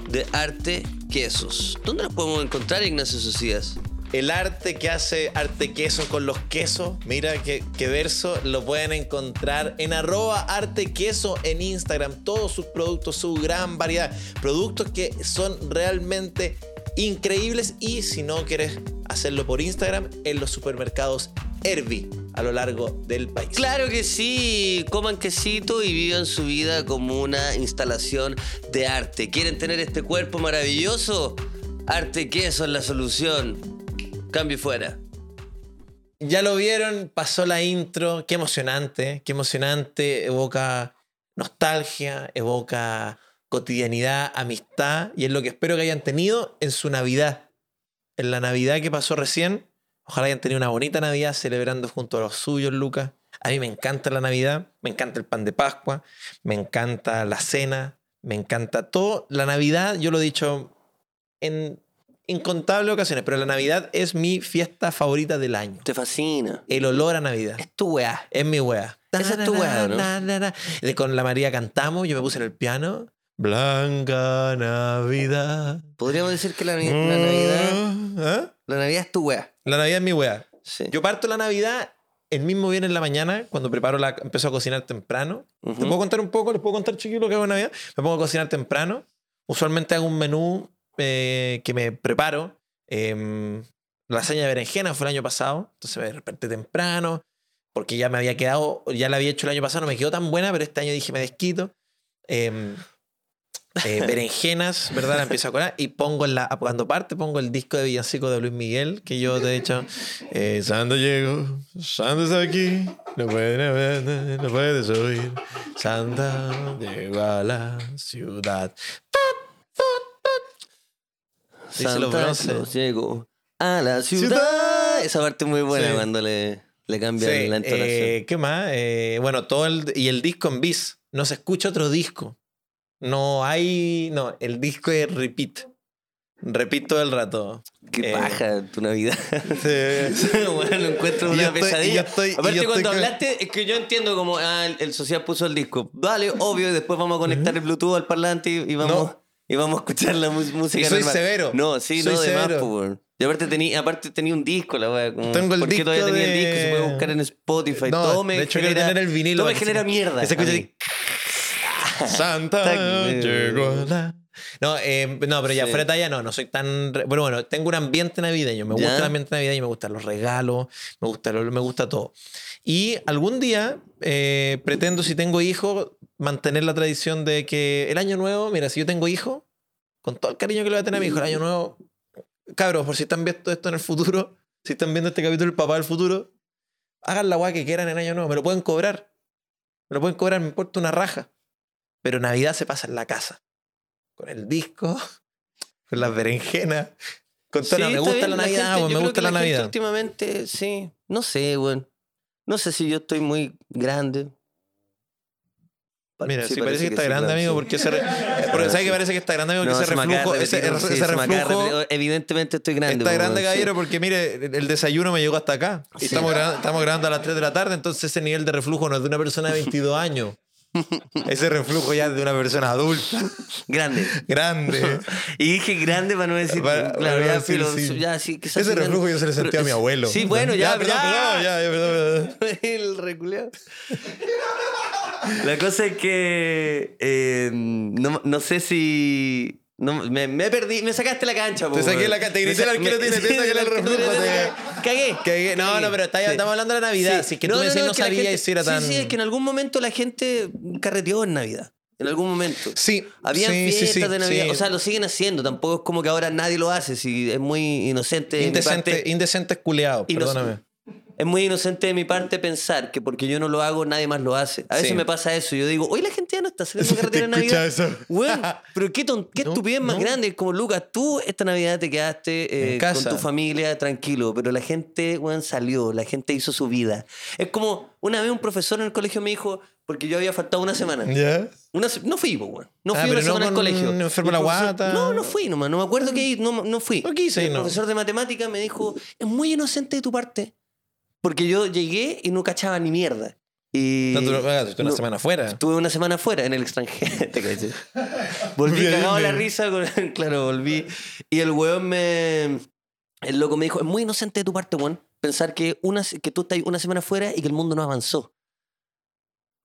de Arte Quesos. ¿Dónde los podemos encontrar, Ignacio Socias? El arte que hace Arte Queso con los quesos, mira qué, qué verso, lo pueden encontrar en arroba Arte Queso en Instagram. Todos sus productos, su gran variedad. Productos que son realmente increíbles y si no quieres hacerlo por Instagram, en los supermercados Herbi a lo largo del país. Claro que sí, coman quesito y vivan su vida como una instalación de arte. ¿Quieren tener este cuerpo maravilloso? Arte Queso es la solución. Cambio fuera. Ya lo vieron, pasó la intro, qué emocionante, qué emocionante, evoca nostalgia, evoca cotidianidad, amistad, y es lo que espero que hayan tenido en su Navidad. En la Navidad que pasó recién, ojalá hayan tenido una bonita Navidad celebrando junto a los suyos, Lucas. A mí me encanta la Navidad, me encanta el pan de Pascua, me encanta la cena, me encanta todo. La Navidad, yo lo he dicho en incontables ocasiones, pero la Navidad es mi fiesta favorita del año. Te fascina. El olor a Navidad. Es tu weá. Es mi wea. Esa es tu wea, ¿no? Na, na, na. Con la María cantamos, yo me puse en el piano. Blanca Navidad. Podríamos decir que la, la Navidad. ¿Ah? La Navidad es tu weá. La Navidad es mi wea. Sí. Yo parto la Navidad el mismo viernes en la mañana, cuando preparo la. empiezo a cocinar temprano. Ujú. ¿Te puedo contar un poco? ¿Les puedo contar, chiquillos, lo que hago en Navidad? Me pongo a cocinar temprano. Usualmente hago un menú eh, que me preparo. Eh, lasaña de berenjena fue el año pasado. Entonces me desperté temprano. Porque ya me había quedado, ya la había hecho el año pasado, no me quedó tan buena, pero este año dije me desquito. Eh, eh, *laughs* berenjenas, ¿verdad? La empiezo a colar y pongo en la, cuando parte pongo el disco de villancico de Luis Miguel, que yo te he dicho, eh, Santo llegó, Santo está aquí, no puede, no puedes oír, Santa llegó a la ciudad. Santa llegó a la ciudad. Esa parte es muy buena Sí. cuando le, le cambian Sí, la entonación. eh, ¿Qué más? Eh, bueno, todo el, y el disco en bis. No se escucha otro disco. No hay. No, el disco es repeat. Repeat todo el rato. Qué eh, paja tu Navidad. *laughs* Sí. *laughs* bueno, lo encuentro una yo estoy- y pesadilla. yo estoy- Aparte, yo cuando hablaste, es que yo entiendo como ah, el, social puso el disco. Vale, obvio, y después vamos a conectar el Bluetooth al parlante y, y vamos. No. Y vamos a escuchar la música. Y soy normal. severo. No, sí, Soy no, de más, severo. po, weón. Y aparte tenía, aparte tenía un disco, la wea. como, Tengo el ¿Por qué todavía disco tenía el disco? Se puede de- buscar en Spotify. No, todo me de hecho, quiero genera, tener el vinilo Todo me genera mierda se escuche a así. mí. Santa llegó la- No, eh, no, pero ya Sí. fuera de talla no, no soy tan... re- Bueno, bueno, tengo un ambiente navideño, me gusta ¿Ya? el ambiente navideño, me gustan los regalos, me gusta, lo- me gusta todo. Y algún día eh, pretendo, si tengo hijos, mantener la tradición de que el año nuevo, mira, si yo tengo hijos, con todo el cariño que le voy a tener a mi hijo, el año nuevo, cabros, por si están viendo esto en el futuro, si están viendo este capítulo, el papá del futuro, hagan la guay que quieran en el año nuevo, me lo pueden cobrar. Me lo pueden cobrar, me importa una raja. Pero Navidad se pasa en la casa. con el disco, *laughs* con las berenjenas. Con todo, Sí, me gusta bien, la Navidad, gente- me gusta que la Navidad. Últimamente, sí. No sé, weón. No sé si yo estoy muy grande. Mira, sí, si parece que está sí, grande, claro, amigo, porque ese re- *laughs* porque ¿sabes que parece que está grande, amigo? No, Porque ese reflujo, ese, ese. Evidentemente estoy grande. está grande, caballero, porque mire, el desayuno me llegó hasta acá. Y estamos, estamos grabando a las 3 de la tarde, entonces ese nivel de reflujo no es de una persona de 22 años. Ese reflujo ya de una persona adulta, Grande. grande. *laughs* Y dije grande para no decir. Para- claro, para no ya, decir, filo, sí. ya, sí, Ese reflujo yo se le pero- sentí a mi abuelo. Sí, bueno, ya, perdón, ya. perdón, ya, ya, perdón, perdón. *laughs* El reculeado. La cosa es que eh, no, no sé si. No, me, me perdí, me sacaste la cancha. po, *laughs* Te saqué la ca- te grité el arquero tiene, te sí, saqué el te- Cagué. Que- no, cagué. no, pero está- Sí. estamos hablando de la Navidad. Si es que tú me no que la sabía gente- si era tan- Sí, sí, es que en algún momento la gente carreteó en Navidad. En algún momento. Sí, Habían sí, sí, fiestas sí, de Navidad. sí. O sea, lo siguen haciendo. Tampoco es como que ahora nadie lo hace. Si es muy inocente. Indecente, Y no- perdóname. Es muy inocente de mi parte pensar que porque yo no lo hago, nadie más lo hace. A veces Sí. me pasa eso. Yo digo, hoy la gente ya no está a *laughs* carretera escucha Navidad. eso. Weón, pero qué, ton- qué *laughs* No, estupidez más no. grande. Como Lucas, tú esta Navidad te quedaste eh, con tu familia tranquilo, pero la gente, weón, salió, la gente hizo su vida. Es como una vez un profesor en el colegio me dijo, porque yo había faltado una semana. Una se- no fui, weón. No Ah, fui una pero no semana al colegio. enfermo Y el la guata. No, no fui nomás. No me acuerdo que ir, no, no fui. No quise el no. profesor de matemática me dijo, es muy inocente de tu parte. Porque yo llegué y no cachaba ni mierda. Y No, tú, tú una no, semana afuera. Estuve una semana fuera en el extranjero. *laughs* Te volví *laughs* Bien, cagado la risa. con- *laughs* claro, volví. Y el weón me. El loco me dijo: Es muy inocente de tu parte, weón, pensar que, una, que tú estás una semana fuera y que el mundo no avanzó.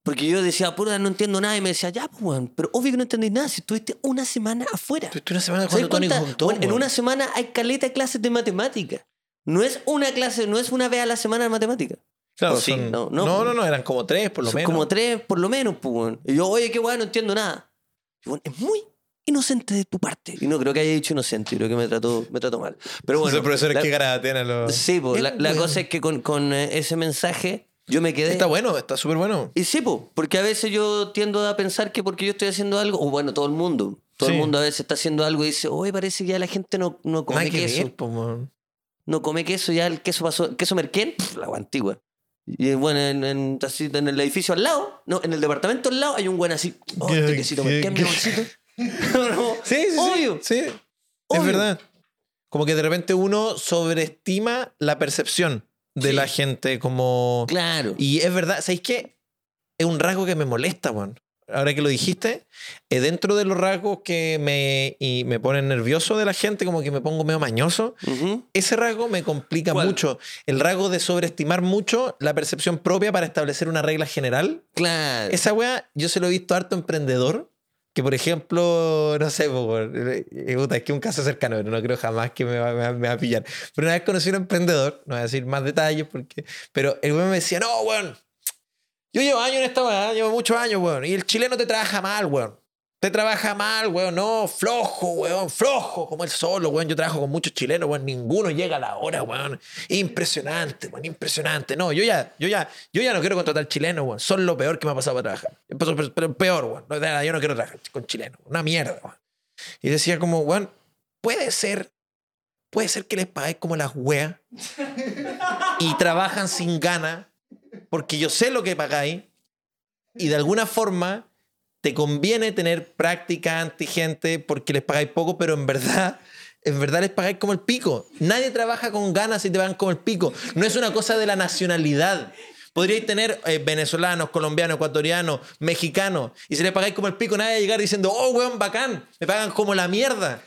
Porque yo decía, puta, no entiendo nada. Y me decía, ya, pues, weón, pero obvio que no entendís nada si estuviste una semana afuera. Tuviste una semana ¿Sabes cuando Tony contó. weón, en una semana hay caleta de clases de matemática. No es una clase, no es una vez a la semana de matemática. Claro, sí, son- no, no, no. no, no, eran como tres, por lo Son menos. como tres por lo menos, pues. Y yo, oye, qué weón, no entiendo nada. Y, weón, es muy inocente de tu parte. Y no creo que haya dicho inocente, creo que me trató, me trató mal. Pero bueno. Esos profesores la- que garabatean a los. Sí, pues, la, la cosa es que con, con, eh, ese mensaje yo me quedé. Está bueno, está súper bueno. Y sí, po, porque a veces yo tiendo a pensar que porque yo estoy haciendo algo, o bueno, todo el mundo, todo Sí. el mundo a veces está haciendo algo y dice, oye, parece que ya la gente no, no come Nada que queso. ver, po, weón. No come queso, ya el queso pasó, el queso merquén, pf, la agua antigua. Y eh, bueno, en, en, así, en el edificio al lado, no, en el departamento al lado hay un buen así, oh, ¿Qué- este quesito qué- merquén, mi qué- amorcito. *laughs* *laughs* No, Sí, sí, sí, Obvio. Sí, es Obvio. verdad. Como que de repente uno sobreestima la percepción de Sí. la gente como... Claro. Y es verdad, ¿sabéis qué? Es un rasgo que me molesta, weón. Ahora que lo dijiste, eh, dentro de los rasgos que me, y me ponen nervioso de la gente, como que me pongo medio mañoso, Ujú. ese rasgo me complica ¿Cuál? mucho. El rasgo de sobreestimar mucho la percepción propia para establecer una regla general. Claro. Esa weá, yo se lo he visto a harto emprendedor. Que por ejemplo, no sé, eh, puta, es que un caso cercano, pero no creo jamás que me va, me va- me va a pillar. Pero una vez conocí a un emprendedor, no voy a decir más detalles, porque, pero el weón me decía, no, weón, yo llevo años en esta weá, llevo muchos años, weón, y el chileno te trabaja mal, weón. Te trabaja mal, weón, no, flojo, weón, flojo, como él solo, weón. Yo trabajo con muchos chilenos, weón, ninguno llega a la hora, weón. Impresionante, weón, impresionante. No, yo ya, yo ya, yo ya no quiero contratar chilenos, weón. Son lo peor que me ha pasado para trabajar. Pero, peor, weón. Yo no quiero trabajar con chilenos, una mierda, weón. Y decía como, weón, puede ser, puede ser que les pagáis como las weas y trabajan sin ganas porque yo sé lo que pagáis y de alguna forma te conviene tener práctica anti-gente porque les pagáis poco, pero en verdad, en verdad les pagáis como el pico. Nadie trabaja con ganas y te pagan como el pico. No es una cosa de la nacionalidad. Podríais tener eh, venezolanos, colombianos, ecuatorianos, mexicanos, y si les pagáis como el pico, nadie va a llegar diciendo, oh, weón, bacán, me pagan como la mierda.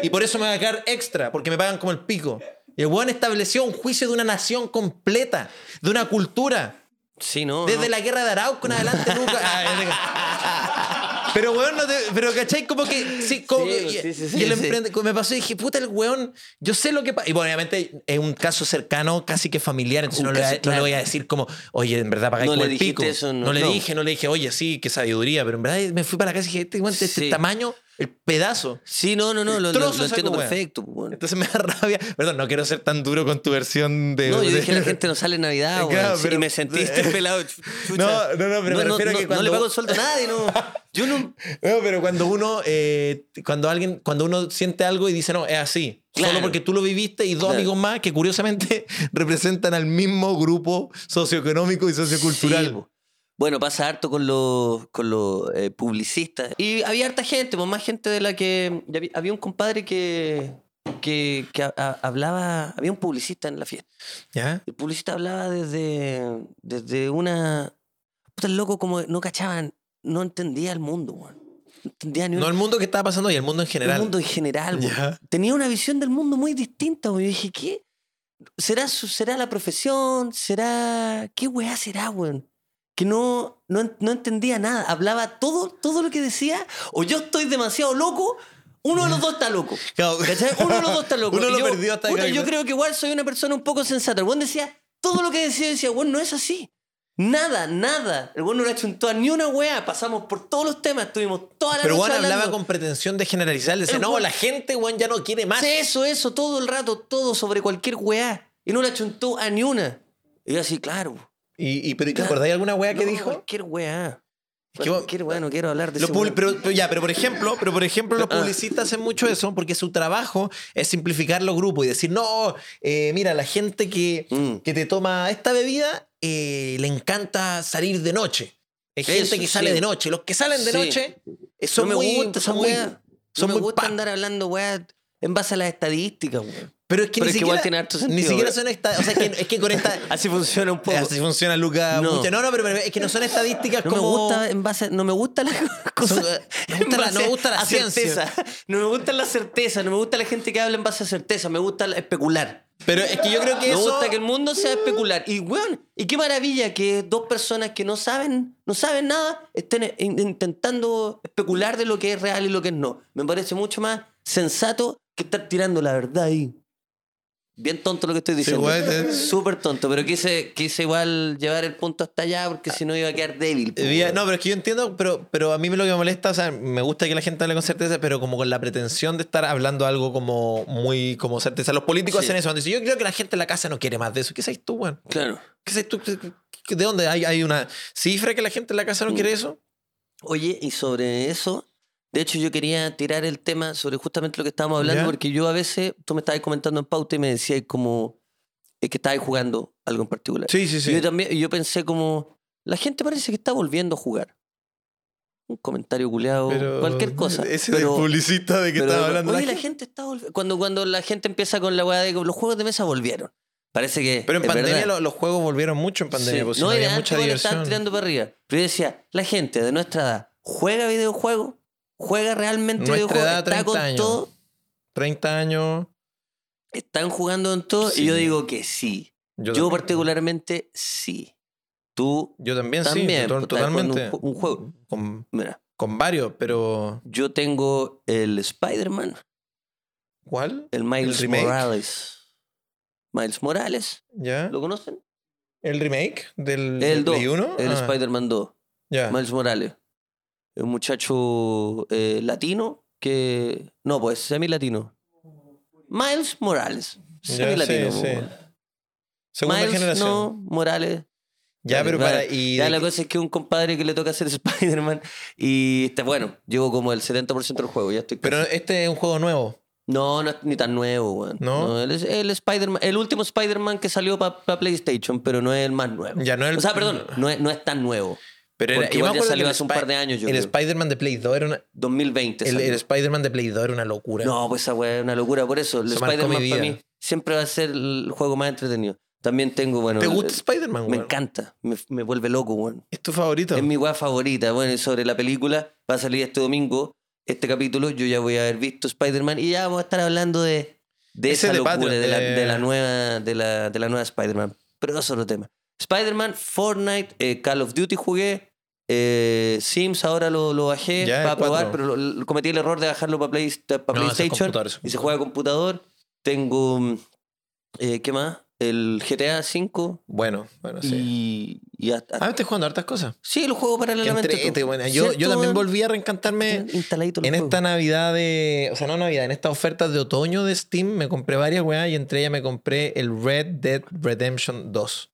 Y por eso me va a quedar extra, porque me pagan como el pico. El weón estableció un juicio de una nación completa, de una cultura. Sí, no. Desde no. la guerra de Arauco en adelante nunca. *laughs* Ah, pero weón, no te- pero ¿cachai? Como que. Sí, como Sí, que- sí, sí, y el emprende- me pasó y dije, puta, el weón, yo sé lo que pasa. Y bueno, obviamente es un caso cercano, casi que familiar, entonces no, le, caso, no le voy a decir como, oye, en verdad pagáis No el pico. eso, no, no le dije, no le dije, oye, sí, qué sabiduría, pero en verdad me fui para la casa y dije, este este Sí. tamaño, El pedazo. Sí, no, no, no, lo, lo- entiendo perfecto. pues. Entonces me da rabia. Perdón, no quiero ser tan duro con tu versión de. No, yo dije la *laughs* gente no sale en Navidad, weón. Claro, Sí, pero- y me sentiste *laughs* pelado. chucha. No, no, no, pero me refiero a no, que no cuando- le pago el sueldo a nadie, no. *laughs* Yo no. No, pero cuando uno, eh, cuando alguien, cuando uno siente algo y dice, no, es así. Claro. Solo porque tú lo viviste y dos Claro. amigos más que curiosamente representan al mismo grupo socioeconómico y sociocultural. Sí. Bueno, pasa harto con los, con los eh, publicistas. Y había harta gente, pues más gente de la que. había, un compadre que. Que, que a- a- hablaba. Había un publicista en la fiesta. ¿Ya? El publicista hablaba desde. Desde una. Puta, el loco como no cachaban. No entendía el mundo, weón. No entendía ni un- No el mundo que estaba pasando y el mundo en general. el mundo en general, weón. Tenía una visión del mundo muy distinta, weón. Yo dije, ¿qué? ¿Será, su- ¿Será la profesión? ¿Será. ¿Qué weá será, weón? Que no, no, no entendía nada. Hablaba todo, todo lo que decía. O yo estoy demasiado loco. Uno de los dos está loco. *laughs* Uno de los dos está loco. *laughs* Uno lo yo, perdió hasta puta, Yo creo que igual soy una persona un poco sensata. El buen decía todo lo que decía. Decía, bueno, no es así. Nada, nada. El bueno no le chuntó a ni una weá. Pasamos por todos los temas. Estuvimos toda la Pero noche Juan hablaba con pretensión de generalizar. Decía, El no, Juan- la gente, Juan, ya no quiere más. Eso, eso, todo el rato, todo sobre cualquier weá. Y no la chuntó a ni una. Y yo así, claro. Y, y, pero ¿y ¿te acordáis de alguna weá que No, dijo? Cualquier weá. Es que Cualquier weá, no quiero hablar de weón. pero, pero ya, pero por ejemplo, pero por ejemplo los Ah. publicistas hacen mucho eso porque su trabajo es simplificar los grupos y decir, no, eh, mira, la gente que, Mm. que te toma esta bebida eh, le encanta salir de noche. Es gente Eso, que sale sí. de noche. Los que salen de Sí. noche eh, son no me muy, gusta son muy, weá. son no muy me gusta andar hablando weá en base a las estadísticas, weón. Pero es que Pero ni es que siquiera, igual tiene harto ni sentido, siquiera ¿eh? son esta, o sea, es que, es que con esta *laughs* Así funciona un poco. así funciona Luca No. mucho. No, no, pero, pero es que no son estadísticas No como me gusta en base, no me gusta la *laughs* cosa. Son- eh, me gusta la- no me gusta la ciencia. certeza. No me gusta la certeza, no me gusta la gente que habla en base a certeza, me gusta la- especular. Pero es que yo creo que Me eso gusta que el mundo sea especular. Y weón, y qué maravilla que dos personas que no saben, no saben nada, estén in- intentando especular de lo que es real y lo que es no. Me parece mucho más sensato que estar tirando la verdad ahí. Bien tonto lo que estoy diciendo. Súper tonto, pero quise, quise igual llevar el punto hasta allá porque si no iba a quedar débil. No, pero es que yo entiendo, pero, pero a mí lo que me molesta, o sea, me gusta que la gente hable con certeza, pero como con la pretensión de estar hablando algo como muy como certeza. Los políticos Sí. hacen eso. Dicen, yo creo que la gente en la casa no quiere más de eso. ¿Qué sabes tú, weón? Claro. ¿Qué sabes tú? ¿Qué- qué- ¿De dónde hay, hay una cifra que la gente en la casa no quiere eso? Oye, y sobre eso, de hecho yo quería tirar el tema sobre justamente lo que estábamos hablando, ¿Ya? porque yo a veces, tú me estabas comentando en pauta y me decías como eh, que estabas jugando algo en particular. Sí, sí, Y yo también, y yo pensé como, la gente parece que está volviendo a jugar. Un comentario culeado, cualquier cosa. *laughs* Ese pero, del publicista de que pero- estaba hablando. Oye, la la gente. gente está. Cuando, cuando la gente empieza con la weá de que los juegos de mesa volvieron. Parece que. Pero en es pandemia los juegos volvieron mucho en pandemia, Sí. pues, no, no, de había mucha diversión. estaban tirando para arriba. Pero yo decía, la gente de nuestra edad juega videojuegos, juega realmente Nuestra edad, está 30 con años. todo, 30 años. están jugando en todo. Sí. Y yo digo que sí. Yo, particularmente sí. Tú Yo también, también. sí, pues, totalmente. Un, un juego. Con, Mira, con varios, pero. yo tengo el Spider-Man, ¿Cuál? el Miles? Morales. Miles Morales, ¿Ya? ¿lo conocen? ¿El remake del, El del 2, Play 1? el Ah, Spider-Man 2. Ya. Miles Morales. Un muchacho eh, latino que. No, pues semi-latino. Miles Morales. Semi-latino. sí, sí. Segunda Miles, generación. no, Morales. Ya, pero para. Y Ya la cosa es que un compadre que le toca hacer *laughs* Spider-Man y está bueno, llevo como el 70% del juego, ya estoy pero este es un juego nuevo. No, no es ni tan nuevo, weón. ¿No? el, el Spider-Man, el último Spider-Man que salió para PlayStation, pero no es el más nuevo. Ya no es el- O sea, perdón, *laughs* no es, no es tan nuevo. Pero era, yo me igual ya acuerdo salió que hace un par de años, yo El. Spider-Man de Play 2 era una. 2020 El, el Spider-Man de Play 2 era una locura. No, pues esa weá es una locura. Por eso, el Spider-Man para mí siempre va a ser el juego más entretenido. También tengo, bueno. ¿Te gusta eh, Spider-Man, Me encanta. Me, me vuelve loco, weón. ¿Es tu favorito? Es mi weá favorita. Bueno, y sobre la película, va a salir este domingo, este capítulo. Yo ya voy a haber visto Spider-Man y ya vamos a estar hablando de, de Ese esa de locura, Patreon, de, la, de- de la nueva, de la, de la nueva Spider-Man. Pero eso es otro tema. Spider-Man, Fortnite, eh, Call of Duty jugué. Eh, Sims ahora lo, lo bajé Ya, para probar, pero lo- lo- cometí el error de bajarlo para No, ese es PlayStation y se juega a computador. Tengo. mm, eh, ¿Qué más? el GTA V Bueno, bueno, sí. y, y hasta- Ah, estoy jugando hartas cosas. sí, lo juego paralelamente. entrete, bueno. Yo, yo ¿Cierto, también volví a reencantarme Instaladito en esta Navidad de. O sea, no Navidad, en estas ofertas de otoño de Steam me compré varias weas y entre ellas me compré el Red Dead Redemption 2.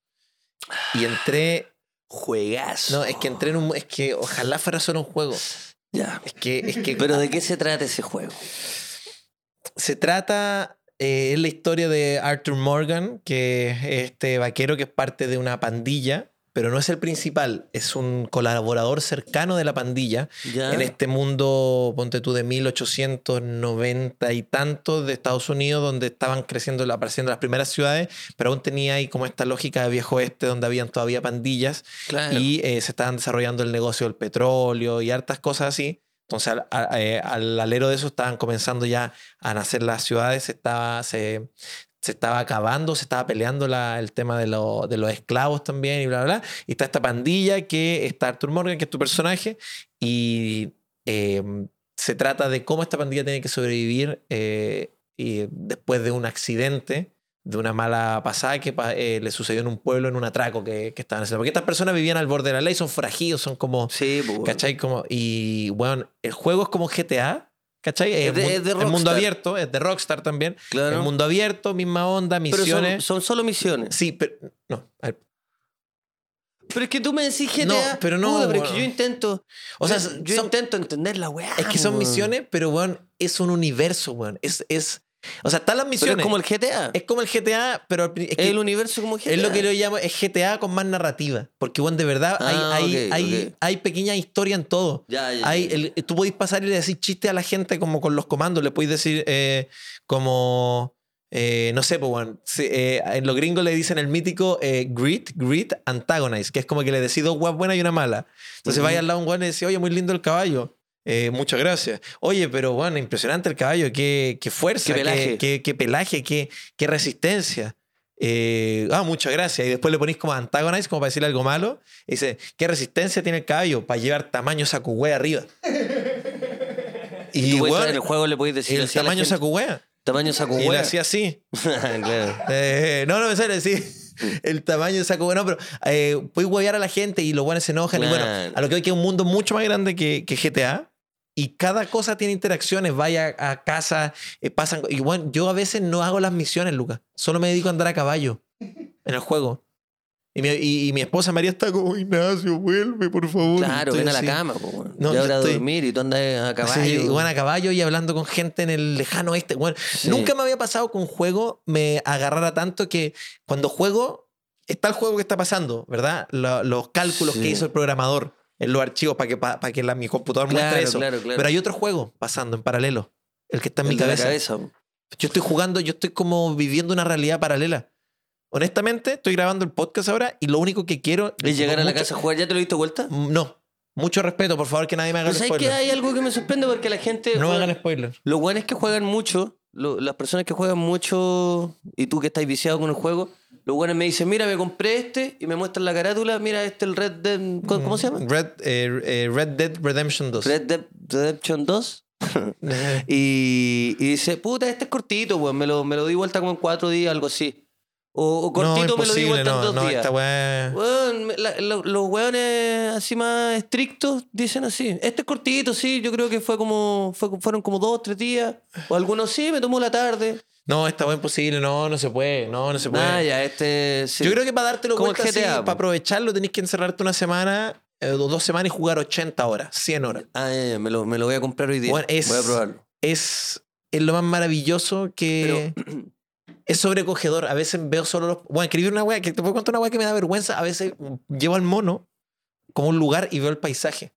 Y entré. Juegazo. No, es que entré en un. Es que ojalá fuera solo un juego. Ya. Es que, es que Pero ¿de *laughs* qué se trata ese juego? se trata. eh, es la historia de Arthur Morgan, que es este vaquero que es parte de una pandilla, pero no es el principal, es un colaborador cercano de la pandilla. En este mundo, ponte tú, de 1890 y tantos de Estados Unidos, donde estaban creciendo, apareciendo las primeras ciudades, pero aún tenía ahí como esta lógica de viejo oeste, donde habían todavía pandillas Claro. y eh, se estaban desarrollando el negocio del petróleo y hartas cosas así. Entonces, al, a- eh, al alero de eso estaban comenzando ya a nacer las ciudades, estaba, se, se estaba acabando, se estaba peleando la- el tema de, lo- de los esclavos también y bla, bla, bla. Y está esta pandilla que está Arthur Morgan, que es tu personaje, y eh, se trata de cómo esta pandilla tiene que sobrevivir eh, y después de un accidente, de una mala pasada que eh, le sucedió en un pueblo, en un atraco que, que estaban haciendo. Porque estas personas vivían al borde de la ley, son forajidos, son como... Sí, pues. ¿Cachai? Como, y bueno, el juego es como GTA, ¿cachai? Es de- mu- es de mundo Rockstar. abierto, es de Rockstar también. Claro. El mundo abierto, misma onda, Pero son, misiones. son solo misiones. Sí, pero. No, a ver, Pero es que tú me decís GTA. No, pero no, Puta, pero es weón. que yo intento. O sea, yo son- intento entender la weá. es que son weón. misiones, pero bueno, es un universo, weón. Es, es, o sea, están las Pero misiones. es como el GTA. Es como el GTA, pero es, que el universo como GTA. es lo que yo llamo es GTA con más narrativa. Porque, bueno, de verdad hay, Ah, hay, ok, hay, ok. hay pequeña historia en todo. Ya, ya, Hay ya. el- tú podéis pasar y le decir chistes a la gente como con los comandos. Le podéis decir eh, como, eh, no sé, pues, bueno, eh, en los gringos le dicen el mítico eh, greet, greet, antagonize, que es como que le decís dos guas buenas y una mala. Entonces Ujú. vaya al lado un guan y le decís, oye, muy lindo el caballo. Eh, muchas gracias. Oye, pero bueno, impresionante el caballo. Qué, qué fuerza, Qué pelaje. qué, qué- qué pelaje, qué, qué resistencia. Eh, ah, muchas gracias. Y después le ponís como antagonize, como para decirle algo malo. Y dice, ¿qué resistencia tiene el caballo para llevar tamaño sacuhue arriba? *laughs* Y y weón, en el juego le podéis decir el así tamaño sacuhue. Tamaño saco Y hueá. hacía así. *laughs* claro. Eh, no, no me sale, sí. *laughs* El tamaño de saco, bueno, pero eh, puedes huevear a la gente y los buenos se enojan. Y bueno, a lo que hoy que es un mundo mucho más grande que, que GTA. Y cada cosa tiene interacciones. Vaya a casa, eh, pasan. Y bueno, yo a veces no hago las misiones, Lucas. Solo me dedico a andar a caballo en el juego. Y mi, y- y mi esposa María está como, Ignacio, vuelve, por favor. Claro, Estoy ven a la cama, po. No, ya yo hora de estoy- dormir y tú andas a caballo. Sí, bueno, a caballo y hablando con gente en el lejano oeste. Bueno, Sí. nunca me había pasado que un juego me agarrara tanto que cuando juego, está el juego que está pasando, ¿verdad? Lo- los cálculos Sí. que hizo el programador en los archivos para que, para que la- mi computador muestre Claro, eso. claro, claro. Pero hay otro juego pasando en paralelo, el que está en El mi cabeza. po. Yo estoy jugando, yo estoy como viviendo una realidad paralela. Honestamente, estoy grabando el podcast ahora y lo único que quiero Es llegar a la mucho- casa a jugar. ¿Ya te lo diste vuelta? No, mucho respeto, por favor, que nadie me haga ¿sabes que spoiler. hay algo que me sorprende? Porque la gente... No me juega- hagan spoiler. Lo bueno es que juegan mucho, lo- las personas que juegan mucho, y tú que estás viciado con el juego, los buenos me dicen, mira, me compré este, y me muestran la carátula, mira, este el Red Dead, ¿cómo, cómo se llama? Red, eh, eh, Red Dead Redemption 2. Red Dead Redemption 2. *laughs* y, y dice, puta, este es cortito, weón, me lo, me lo di vuelta como en cuatro días, algo así. O, o cortito no, me lo di vuelta no, en dos no, días. esta la- los weones así más estrictos dicen así. Este es cortito, sí, yo creo que fue como, fue- fueron como dos, tres días. O algunos sí, me tomó la tarde. No, esta weá imposible, no, no se puede, no, no se puede. Ah, ya, este. sí. Yo creo que para dártelo Como GTA, po. para aprovecharlo, tenés que encerrarte una semana eh, dos semanas y jugar 80 horas, 100 horas. Ah, ya, ya, me lo, me lo voy a comprar hoy día. Bueno, es- Voy a probarlo. Es, es lo más maravilloso que... *clears throat* Es sobrecogedor. A veces veo solo los... Bueno, escribir una weá, que te puedo contar una weá que me da vergüenza. A veces llevo al mono como un lugar y veo el paisaje.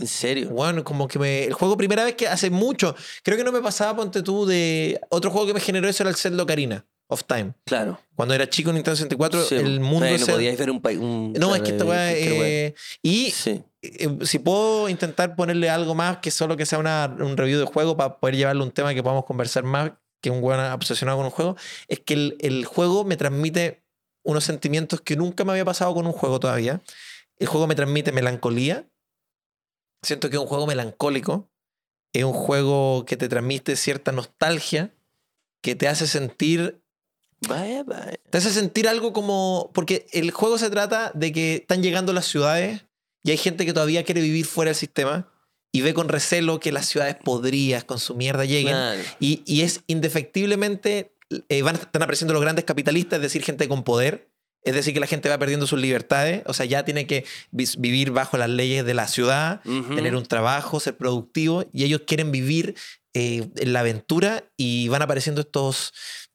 En serio. Bueno, como que me. El juego, primera vez que hace mucho. Creo que no me pasaba, ponte tú, de. Otro juego que me generó eso era el Zelda Ocarina of Time. Claro. Cuando era chico en Nintendo 64, Sí, el mundo. Bueno, ese- podíais ver un país. un- No, es que esta weá. eh, y Sí. eh, si puedo intentar ponerle algo más que solo que sea una, un review de juego para poder llevarle un tema que podamos conversar más que un weón obsesionado con un juego, es que el, el juego me transmite unos sentimientos que nunca me había pasado con un juego todavía. El juego me transmite melancolía. Siento que es un juego melancólico. Es un juego que te transmite cierta nostalgia, que te hace sentir Vaya, vaya. Te hace sentir algo como. Porque el juego se trata de que están llegando las ciudades y hay gente que todavía quiere vivir fuera del sistema y ve con recelo que las ciudades podridas con su mierda lleguen. Claro. Y, y es indefectiblemente. eh, van, están apareciendo los grandes capitalistas, es decir, gente con poder. Es decir, que la gente va perdiendo sus libertades. O sea, ya tiene que vivir bajo las leyes de la ciudad, tener un trabajo, ser productivo. Y ellos quieren vivir eh, en la aventura y van apareciendo estos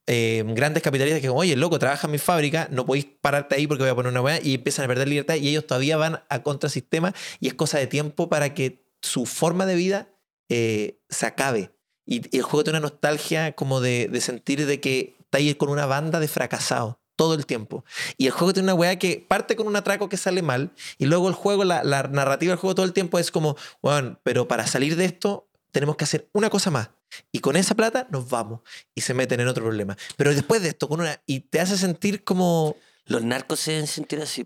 eh, grandes capitalistas que, oye, loco, trabaja en mi fábrica, no podéis pararte ahí porque voy a poner una weá. Y empiezan a perder libertad y ellos todavía van a contrasistema. Y es cosa de tiempo para que su forma de vida eh, se acabe. Y, y el juego tiene una nostalgia como de, de sentir de que está ahí con una banda de fracasados todo el tiempo. Y el juego tiene una weá que parte con un atraco que sale mal y luego el juego, la, la narrativa del juego todo el tiempo es como, bueno, pero para salir de esto tenemos que hacer una cosa más. Y con esa plata nos vamos y se meten en otro problema. Pero después de esto, con una... Y te hace sentir como... Los narcos se deben sentir así.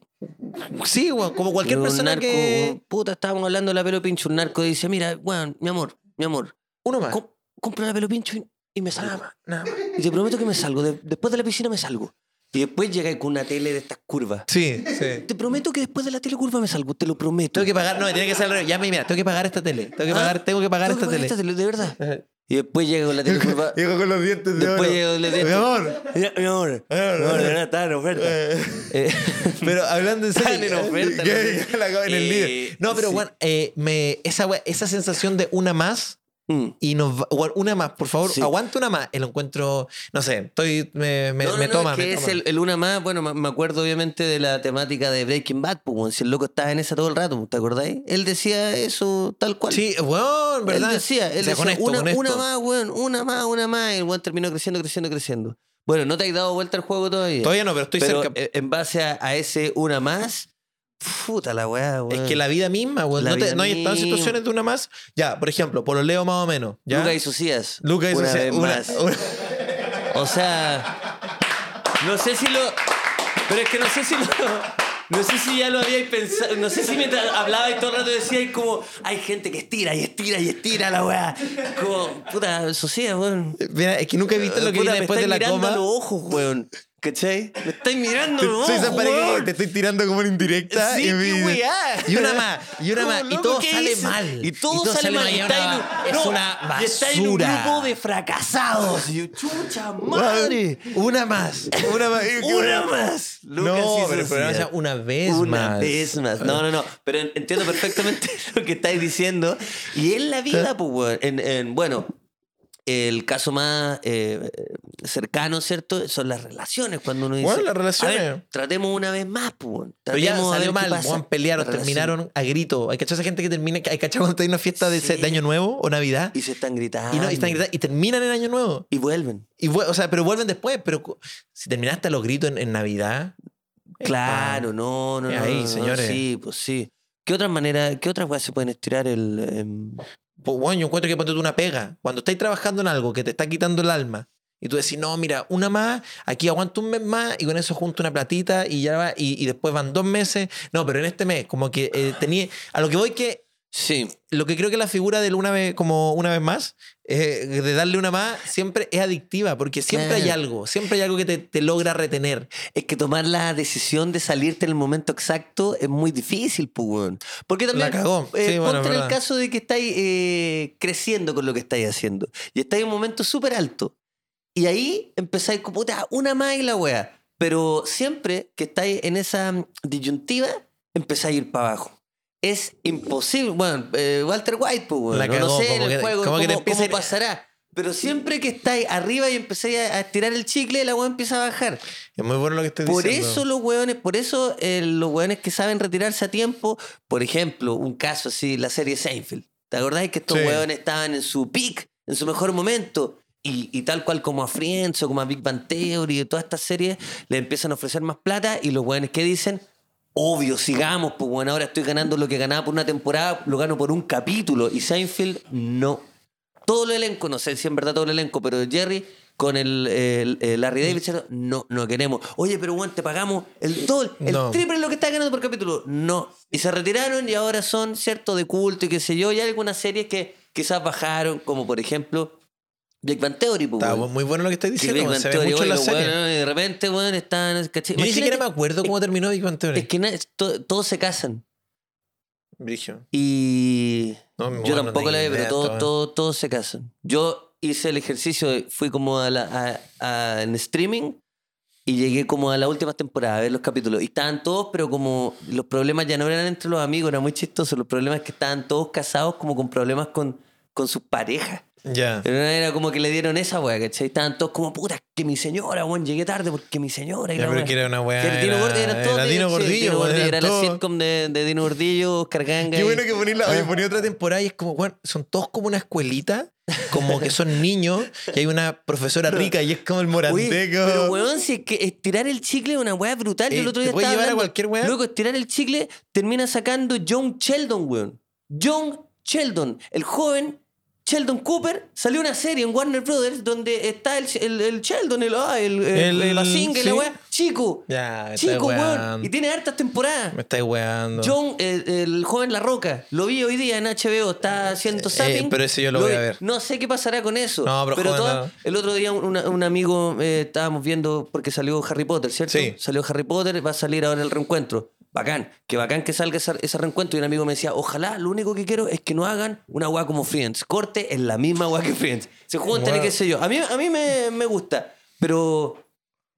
Sí, weón, como cualquier Un persona narco, que... Puta, estábamos hablando de la pelo pincho. Un narco dice: Mira, weón, mi amor, mi amor, Uno más. com- compra la pelo pincho y, y me Nada salgo. más, nada más. Y te prometo que me salgo. De- después de la piscina me salgo. Y después llega con una tele de estas curvas. Sí, sí. Te prometo que después de la tele curva me salgo, te lo prometo. Tengo que pagar, no, tiene que ser. Ya me mira, tengo que pagar esta tele. Tengo que Ah, pagar, tengo que pagar Tengo esta que tele. de verdad. Y después llega con la tele curva. Llego *laughs* con los dientes de Después oro. llega con los dientes. Mi amor. Mi amor. Mi amor, está en oferta. Eh, *laughs* Pero hablando en serio. En oferta, *laughs* en el Eh, líder. No, pero bueno, eh, me, esa, esa sensación de una más mm. y nos va- una más, por favor, Sí. aguanta una más. El encuentro, no sé, estoy, me, me, No, no, me no, toma. es que me es toma. el, el una más, bueno, me- acuerdo obviamente de la temática de Breaking Bad, pues, weón, si el loco estaba en esa todo el rato, ¿te acordáis? Él decía eso tal cual. Sí, bueno, ¿verdad? Él decía, él O sea, decía, con esto, una, con esto. una más, weón, una más, una más, y el weón terminó creciendo, creciendo, creciendo. Bueno, no te has dado vuelta al juego todavía. Todavía no, pero estoy pero cerca. en base a, a ese una más, puta la weá, weón. Es que la vida misma, weón. La No, te- vida no hay misma. situaciones de una más. Ya, por ejemplo, por lo leo más o menos. ¿ya? Lucas y Socias. Lucas y una vez una- más. una- O sea, no sé si lo. Pero es que no sé si lo. No sé si ya lo habíais pensado. No sé si mientras hablaba y todo el rato decíais como. Hay gente que estira y estira y estira la weá. Como, puta, Socias, weón. Mira, es que nunca he visto lo que Puta, viene me después de la mirando coma. los ojos, weón. ¿Cachai? Me estáis mirando los Soy que te estoy tirando como en indirecta. Sí, y, qué weá. y una más, y una más. Y todo ¿qué sale mal. Y todo, sale mal. y una- en es no, una Y está en un basura. grupo de fracasados. Y yo, chucha madre. Una más. Una más. Una más. Lucas no, pero el programa se Socias. llama una vez Una más. vez más. No, no, no. Pero en- entiendo perfectamente *laughs* lo que estáis diciendo. Y en la vida, *laughs* pues, weón, en, en- bueno, el caso más eh, cercano, ¿cierto? Son las relaciones. Cuando uno dice. Bueno, las relaciones. "A ver, tratemos una vez más, pues. Pero ya salió mal, pasa". weón, pelearon, terminaron a grito. Hay que esa gente que termina, hay cachado cuando hay una fiesta de, Sí. de Año Nuevo o Navidad Y se están gritando. y, no, y, están gritando, y terminan en Año Nuevo. Y vuelven. Y, o sea, pero vuelven después. Pero si terminaste a los gritos en, en Navidad. Claro, no, no, no. ahí, no, no, señores. Sí, pues sí. ¿Qué otras maneras, qué otras weas se pueden estirar el. em, Pues, bueno, yo encuentro que ponte tú una pega. Cuando estáis trabajando en algo que te está quitando el alma y tú decís, no, mira, una más, aquí aguanto un mes más y con eso junto una platita y ya va, y, y después van dos meses. No, pero en este mes, como que eh, tenía. A lo que voy que. Sí, Lo que creo que la figura del una vez, como una vez más, eh, de darle una más, siempre es adictiva, porque siempre hay algo, siempre hay algo que te, te logra retener. es que tomar la decisión de salirte en el momento exacto es muy difícil, pues, weón. Porque también. La cagó. eh, Sí, bueno, ponte es en el caso de que estáis eh, creciendo con lo que estáis haciendo. Y estáis en un momento súper alto. Y ahí empezáis como, puta, una más y la wea. Pero siempre que estáis en esa mm, disyuntiva, empezáis a ir para abajo. Es imposible. Bueno, eh, Walter White, pues. La no, sé en el que- juego cómo, empieza cómo a pasará. Pero siempre que estáis arriba y empezáis a estirar el chicle, la wea empieza a bajar. Es muy bueno lo que estoy Por diciendo. eso los hueones, por eso eh, los hueones que saben retirarse a tiempo, por ejemplo, un caso así, la serie Seinfeld. ¿Te acordáis que estos Sí. hueones estaban en su peak, en su mejor momento? Y, y tal cual como a Friends o como a Big Bang Theory y todas estas series, le empiezan a ofrecer más plata y los hueones que dicen, obvio, sigamos, pues bueno, ahora estoy ganando lo que ganaba por una temporada, lo gano por un capítulo. Y Seinfeld, no. Todo el elenco, no sé si en verdad todo el elenco, pero Jerry con el, el- el Larry David, no, no queremos. Oye, pero bueno, te pagamos el doble, el No. triple de lo que estás ganando por capítulo. No. Y se retiraron y ahora son, ¿cierto?, de culto y qué sé yo. Y hay algunas series que quizás bajaron, como por ejemplo Big Bang Theory, pues, Está muy bueno lo que estás diciendo. Big Bang Se ve Theory, mucho en la serie. de repente, weón, están. ¿cachai? Yo ni siquiera me acuerdo cómo terminó Big Bang Theory. Es que to- todos se casan. Brigio. Y No, yo bueno, tampoco no la vi, pero todos, todos, todos se casan. Yo hice el ejercicio, de- fui como a la, a- a- en streaming y llegué como a la última temporada a ver los capítulos. Y estaban todos, pero como los problemas ya no eran entre los amigos, era muy chistoso. Los problemas es que estaban todos casados como con problemas con, con sus parejas. Ya. Pero era como que le dieron esa weá, ¿cachai? Estaban todos como, puta, que mi señora, weón, llegué tarde porque mi señora. Ya, pero weá". que era una weá. Era Dino era- Gordillo, eran todos era Dino Gordillo. Era la sitcom de, de Dino Gordillo, Oscar Ganga. Qué bueno que ponía, la, Ah. ponía otra temporada y es como, weón, son todos como una escuelita, como que son niños, y hay una profesora rica y es como el Oye, moranteco. pero weón, si es que estirar el chicle es una weá brutal. Yo Eh, el otro ¿te día estaba llevar a cualquier weá? Luego, estirar el chicle termina sacando John Sheldon, weón. John Sheldon, el joven Sheldon Cooper, salió una serie en Warner Brothers donde está el, el, el Sheldon, el, ah, el, el, la weá. Chico, Ya, chico, weón. Y tiene hartas temporadas. Me estáis weando. John, el, joven La Roca, lo vi hoy día en HBO, está haciendo zapping. Eh, pero ese yo lo voy vi. a ver. No sé qué pasará con eso. No, pero joven, no. el otro día un, un amigo eh, estábamos viendo porque salió Harry Potter, ¿cierto? Sí. Salió Harry Potter, va a salir ahora el reencuentro. Bacán, que bacán que salga ese, ese reencuentro. Y un amigo me decía, ojalá, lo único que quiero es que no hagan una weá como Friends. Corte en la misma weá que Friends. Se juntan y qué sé yo. A mí, a mí me, me gusta, pero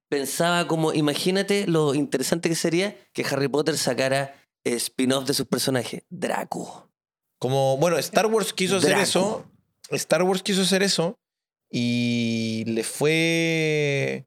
pensaba como, imagínate lo interesante que sería que Harry Potter sacara spin-off de sus personajes. Draco. Como, bueno, Star Wars quiso hacer eso. Star Wars quiso hacer eso. Y le fue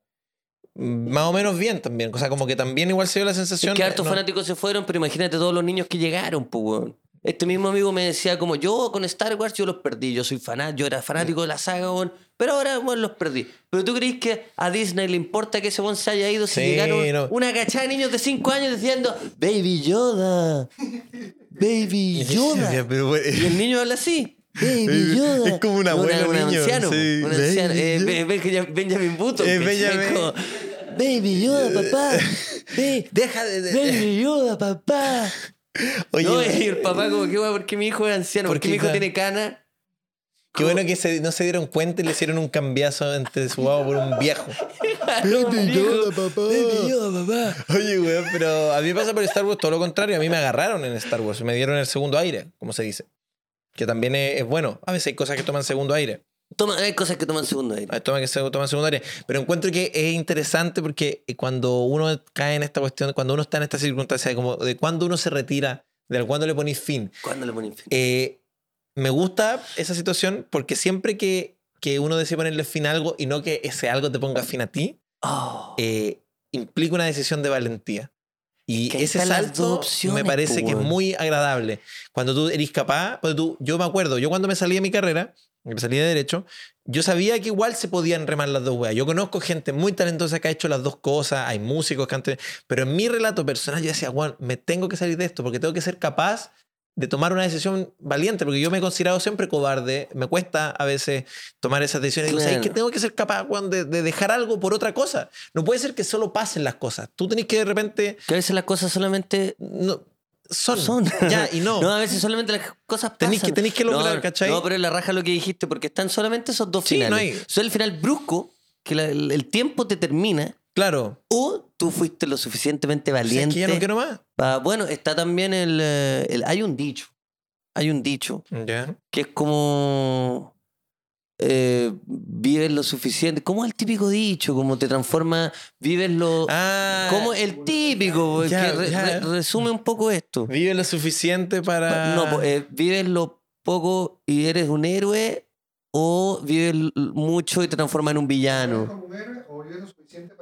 más o menos bien también. O sea, como que también igual se dio la sensación. Es que hartos no- fanáticos se fueron, pero imagínate todos los niños que llegaron, pues. Este mismo amigo me decía como, yo con Star Wars yo los perdí, yo soy fanático, yo era fanático de la saga, weón, pero ahora, weón, los perdí. Pero tú crees que a Disney le importa que ese weón se haya ido si Sí, llegaron no. una cachada de niños de 5 años diciendo, Baby Yoda, Baby *laughs* Yoda. Y el niño habla así. Baby Yoda. Es como un abuelo un niño, anciano. sí. Un anciano. Eh. Be- Benjamin- Benjamin Button. Eh. Benjamin. Baby Yoda, papá. *laughs* Ba- Deja de. de- Baby Yoda, papá. *laughs* Oye, no, y el papá como que, ¿por qué mi hijo es anciano? ¿Por Porque qué mi hijo tiene cana? qué bueno que se- no se dieron cuenta y le hicieron un cambiazo entre su guapo por un viejo. *laughs* Baby Yoda, papá. Baby Yoda, papá. Oye, weón, pero a mí me pasa por Star Wars todo lo contrario. A mí me agarraron en Star Wars. Me dieron el segundo aire, como se dice. Que también es, es bueno. A veces hay cosas que toman segundo aire. Toma, hay cosas que toman segundo aire. Hay tomas que se toman segundo aire. Pero encuentro que es interesante porque cuando uno cae en esta cuestión, cuando uno está en esta circunstancia de, como, de cuando uno se retira, de cuándo le ponís fin. ¿Cuándo le ponen fin? Eh, me gusta esa situación porque siempre que, que uno decide ponerle fin a algo y no que ese algo te ponga fin a ti, Oh. eh, implica una decisión de valentía. Y ese salto me parece que es weón. muy agradable. Cuando tú eres capaz, cuando tú, yo me acuerdo, yo cuando me salí de mi carrera, me salí de Derecho, yo sabía que igual se podían remar las dos weas. Yo conozco gente muy talentosa que ha hecho las dos cosas, hay músicos que han tenido- Pero en mi relato personal yo decía, Juan, me tengo que salir de esto porque tengo que ser capaz de tomar una decisión valiente, porque yo me he considerado siempre cobarde, me cuesta a veces tomar esas decisiones. Digo, ¿sabes que tengo que ser capaz Juan, de, de dejar algo por otra cosa? No puede ser que solo pasen las cosas. Tú tenés que de repente... Que a veces las cosas solamente No, son. son. *laughs* Ya, y no. No, a veces solamente las cosas pasan. Tenés que- tenés que lograr, no, ¿cachai? No, pero la raja lo que dijiste, porque están solamente esos dos Sí, finales. no hay- Son el final brusco, que la- el tiempo te termina, Claro. o tú fuiste lo suficientemente O sea, es valiente. que ya no quiero más. bueno, está también el, eh, el- Hay un dicho. Hay un dicho Ya. que es como. Eh, vives lo suficiente. ¿Cómo es el típico dicho? Como te transforma. Vives lo. Ah. como el típico, ya, que re- ya. re- resume un poco esto. Vive lo suficiente para. No, pues, eh, vives lo poco y eres un héroe o vives mucho y te transformas en un ¿Eres villano. como un héroe o vives lo suficiente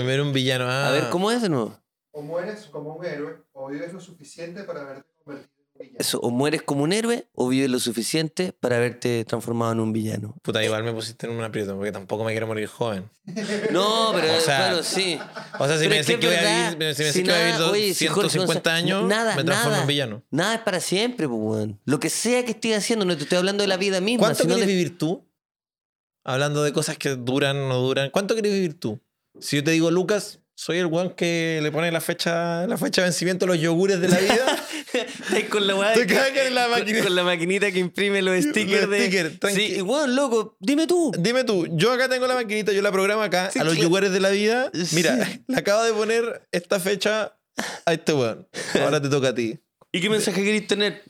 en un villano? Ver un villano. Ah. A ver, ¿cómo es de nuevo? O mueres como un héroe o vives lo suficiente para haberte convertido en un villano. Eso, o mueres como un héroe o vives lo suficiente para haberte transformado en un villano. Puta, igual me pusiste en un aprieto porque tampoco me quiero morir joven. *laughs* No, pero O sea, claro, sí. O sea, si Pero me decís que que, voy a vivir, si me si decís que voy a vivir oye, si Jorge 150 González- años, nada, me transformo nada. en villano. Nada es para siempre, pues, weón. Lo que sea que estés haciendo, no te estoy hablando de la vida misma. ¿Cuánto sino quieres de- vivir tú? Hablando de cosas que duran o no duran. ¿Cuánto quieres vivir tú? Si yo te digo, Lucas, Soy el weón que le pone la fecha, la fecha de vencimiento a los yogures de la vida. *laughs* Con la weá la maquinita. Con la maquinita que imprime los stickers Los de. stickers, tranqui- sí, weón, loco, dime tú. Dime tú, yo acá tengo la maquinita, yo la programo acá Sí, a los claro. yogures de la vida. Sí. Mira, *laughs* le acabo de poner esta fecha a este weón. Ahora te toca a ti. *laughs* ¿Y qué mensaje queréis tener?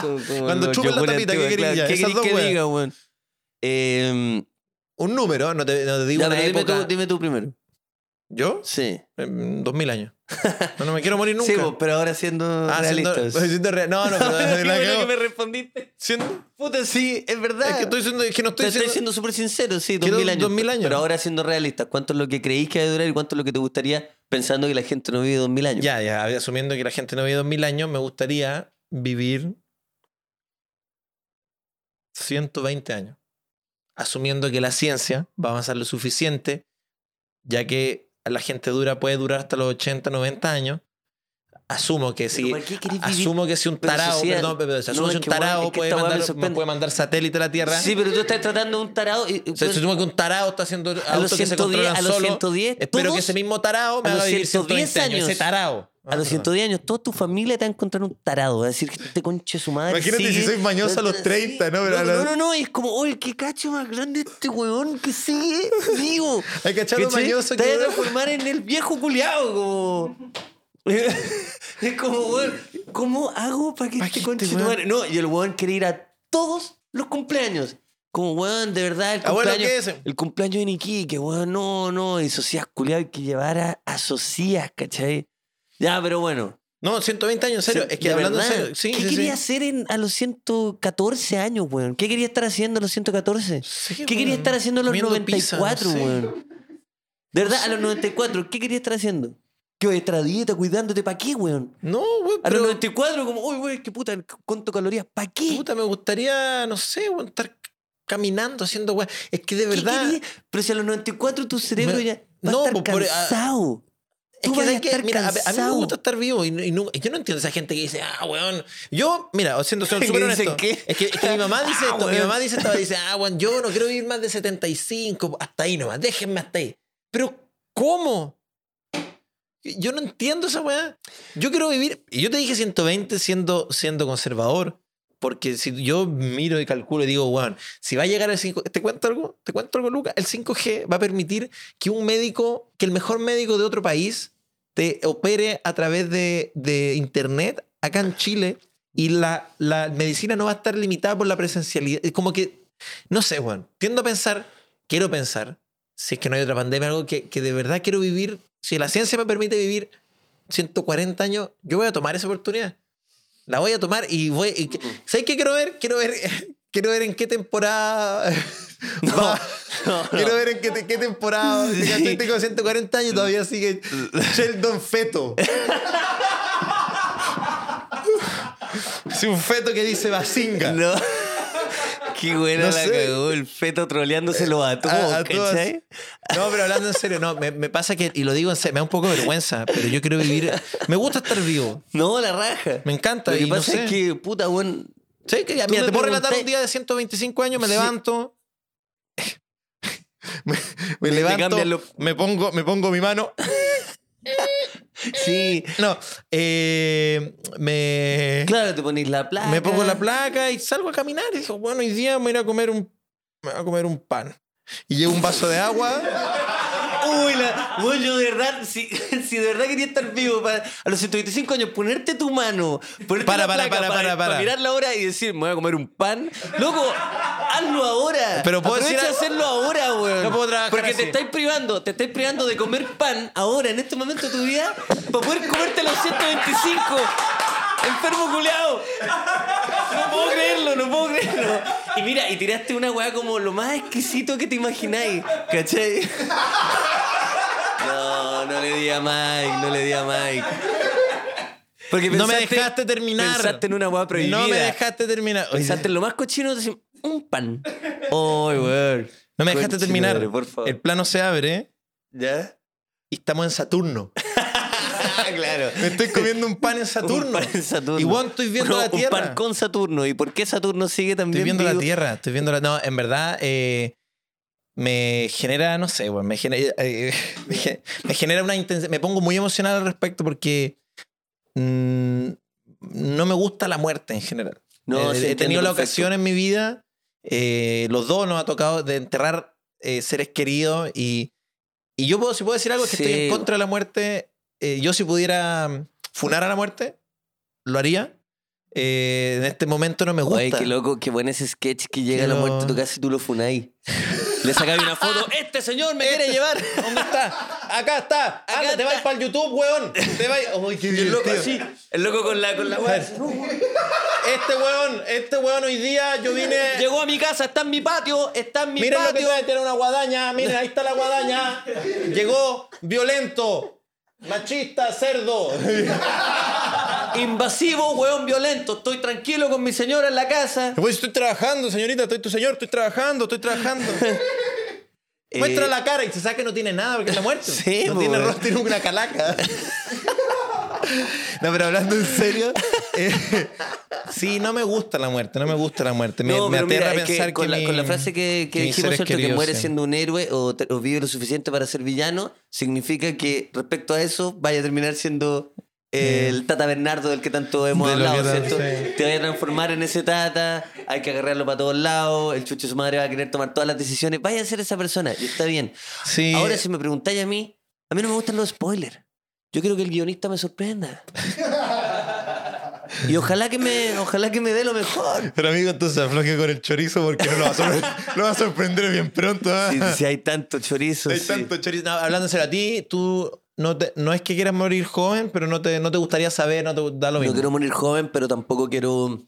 Como- como Cuando chupes la tapita, ¿qué queréis ya? ¿Qué que diga, weón? Eh, Un número, no te, no te digo ya, una pero dime época. tú, dime tú primero. ¿Yo? Sí. Dos mil años. *laughs* No, no me quiero morir nunca. Sí, vos, pero ahora siendo Ah, siendo, realistas. *laughs* siendo real. No, no, pero *laughs* la cago. que me respondiste. Siendo- Puta, sí, es verdad. es que estoy siendo, es que no Te estoy estoy siendo, siendo súper sincero, sí, Quiero 2000 años. 2000 años. Pero ahora siendo realistas, ¿cuánto es lo que creéis que va a durar y cuánto es lo que te gustaría pensando que la gente no vive 2000 años? Ya, ya, asumiendo que la gente no vive dos mil años, me gustaría vivir 120 años. Asumiendo que la ciencia va a avanzar lo suficiente, ya que la gente dura puede durar hasta los 80, 90 años. Asumo que si asumo que si un asumo No, que que, es que puede, me mandar, puede mandar satélite a la Tierra. Sí, pero tú estás tratando de un tarado y, que un tarao está haciendo a los autos que se 110, controlan a los solo. 110, Espero todos- que ese mismo tarao me haga vivir 110 120 años. Ese años. A los 110 años, toda tu familia te va a encontrar un tarado. Va a decir que este conche su madre. Imagínate sigue- si soy mañoso a los 30, ¿no? Pero No, los- no, no, es como, oye, qué cacho más grande este weón que sigue vivo. *laughs* Hay que ¿Cachai? mañoso Te que- vas a transformar en el viejo culiado, como. *laughs* es como, weón, ¿cómo hago para que Pa' este conche este tu weón- madre- No, y el weón quiere ir a todos los cumpleaños. Como, weón, de verdad, el Abuelo, cumpleaños. ¿qué es? El cumpleaños en Iquique, weón, no, no. Y socias culiadas hay que llevar a, a socias, ¿cachai? Ya, pero bueno. No, 120 años, en serio. Sí, es que de hablando en verdad. serio. Sí, ¿Qué sí, quería hacer en- a los 114 años, weón? ¿Qué quería estar haciendo a los 114? Sí, ¿Qué quería weón. estar haciendo a los Comiendo 94, pizza, weón? De verdad, a los 94, ¿qué quería estar haciendo? ¿Qué voy a estar a dieta cuidándote? ¿Para qué, weón? No, güey, A los pero 94, como, uy, weón, qué puta, ¿cuánto calorías? ¿Para qué? puta, me gustaría, no sé, güey, estar caminando, haciendo güey. Es que de ¿Qué verdad. quería? Pero si a los 94 tu cerebro Me- ya va No, a estar pues, por- cansado. Es que, a mí me gusta estar vivo y, y no- yo no entiendo esa gente que dice, ah, weón. Yo, mira, siendo *laughs* súper ¿Qué honesto. qué? Es que, es que mi mamá *laughs* dice Ah, esto, mi mamá dice esto, dice, *laughs* ah, weón, yo no quiero vivir más de 75, hasta ahí nomás, déjenme hasta ahí. Pero, ¿cómo? Yo no entiendo esa weá. Yo quiero vivir, y yo te dije 120 siendo, siendo conservador, porque si yo miro y calculo y digo, weón, si va a llegar el 5, ¿te cuento algo? ¿Te cuento algo, Lucas? El 5G va a permitir que un médico, que el mejor médico de otro país, te opere a través de, de internet acá en Chile y la, la medicina no va a estar limitada por la presencialidad. Es como que, no sé, weón, tiendo a pensar, quiero pensar, si es que no hay otra pandemia, algo que, que de verdad quiero vivir, si la ciencia me permite vivir 140 años, yo voy a tomar esa oportunidad. La voy a tomar y voy... y ¿Sabes qué quiero ver? Quiero ver... *laughs* Quiero ver en qué temporada. *laughs* va- *laughs* no, no. Quiero ver en qué, te- qué temporada. Sí. Tengo 140 años todavía sigue Sheldon Feto. Es un feto que dice Basinga. No. Qué buena No la sé. cagó el feto troleándoselo a todos, A- a. No, pero hablando en serio, no, me, me pasa que, y lo digo en serio, me da un poco de vergüenza, pero yo quiero vivir. Me gusta estar vivo. No, la raja. Me encanta. Lo que y no sé. es que, puta, weón. Sí, que mira, me te puedo relatar un día de 125 años, me Sí. levanto. *laughs* me, me levanto, cambian lo- me, pongo, me pongo mi mano. *laughs* Sí. No, eh, me, Claro, te ponís la placa. me pongo la placa y salgo a caminar. Y digo, bueno, hoy día me voy a comer un, me voy a comer un pan. Y llevo un vaso de agua. Uy, la, weón, yo de verdad, si, *laughs* si de verdad quería estar vivo para, a los 125 años, ponerte tu mano, ponerte Para, para, placa para, para, para. mirar la hora y decir, me voy a comer un pan. Loco, hazlo ahora. Pero puedo decir hacerlo ahora, weón. No puedo trabajar Porque así. te estáis privando, te estáis privando de comer pan ahora, en este momento de tu vida, para poder comerte a los 125. Enfermo culeado. No puedo creerlo, no puedo creerlo. Y mira, y tiraste una weá como lo más exquisito que te imagináis. ¿Cachai? No, no le di a Mike, no le di a Mike. Porque no me pensaste- dejaste terminar. Pensaste en una weá prohibida. No me dejaste terminar. Oye, Pensaste en lo más cochino, un pan. Ay, weón. no me dejaste terminar. madre, por favor. El plano se abre ¿Ya? y estamos en Saturno. *laughs* claro. Me estoy comiendo un pan en Saturno. Un pan en Saturno. Y weón, estoy viendo la Tierra. Un pan con Saturno. ¿Y por qué Saturno sigue también Estoy viendo la? Tierra, estoy viendo la... No, en verdad, eh, me genera, no sé, weón, me genera, eh, *laughs* me ge- me genera una intensidad, me pongo muy emocional al respecto porque mm, no me gusta la muerte en general. No, Eh, sí, he tenido la perfecto. ocasión en mi vida, eh, los dos nos ha tocado de enterrar eh, seres queridos y, y yo puedo, si puedo decir algo, es que estoy Sí. en contra de la muerte. eh, yo si pudiera mm, funar a la muerte, lo haría. Eh, en este momento no me gusta. Oye, qué loco, qué buen ese sketch que llega a la muerte a tu casa y tú lo funáis. *laughs* Le sacáis una foto. *laughs* Este señor me quiere llevar. ¿Dónde está? Acá está. Anda, te vas para el YouTube, weón. Te vas. Uy, qué Y el loco así. El loco con la, con la weá. *laughs* Este weón, este weón hoy día yo vine. Llegó a mi casa, está en mi patio, está en mi Miren lo que patio. trae, tiene una guadaña. Miren, ahí está la guadaña. Llegó violento, machista, cerdo. *laughs* Invasivo, weón violento. Estoy tranquilo con mi señora en la casa. Pues estoy trabajando, señorita, estoy tu señor, estoy trabajando, estoy trabajando. *laughs* Muestra Eh, la cara y se sabe que no tiene nada porque está muerto. Sí, no po, tiene rostro, tiene una calaca. *laughs* No, pero hablando en serio, eh, sí, no me gusta la muerte, no me gusta la muerte. Me, no, me aterra mira, que pensar con, que la, mi- con la frase que, que que dijimos. Que muere siendo un héroe o, o vive lo suficiente para ser villano, significa que respecto a eso vaya a terminar siendo el Tata Bernardo del que tanto hemos De hablado, ¿cierto? sí. Te vaya a transformar en ese Tata, hay que agarrarlo para todos lados, el chucho de su madre va a querer tomar todas las decisiones, vaya a ser esa persona y está bien. Sí, Ahora, si me preguntáis a mí, a mí no me gustan los spoilers. Yo quiero que el guionista me sorprenda. Y ojalá que me, ojalá que me dé lo mejor. Pero amigo, entonces afloje con el chorizo porque no lo va a sorprender, *laughs* lo va a sorprender bien pronto. ¿ah? Si, si hay tanto chorizo. Hay sí. tanto chorizo. No, serio, a ti, tú no, te- no es que quieras morir joven, pero no te, no te gustaría saber, no te da lo mismo. No quiero morir joven, pero tampoco quiero.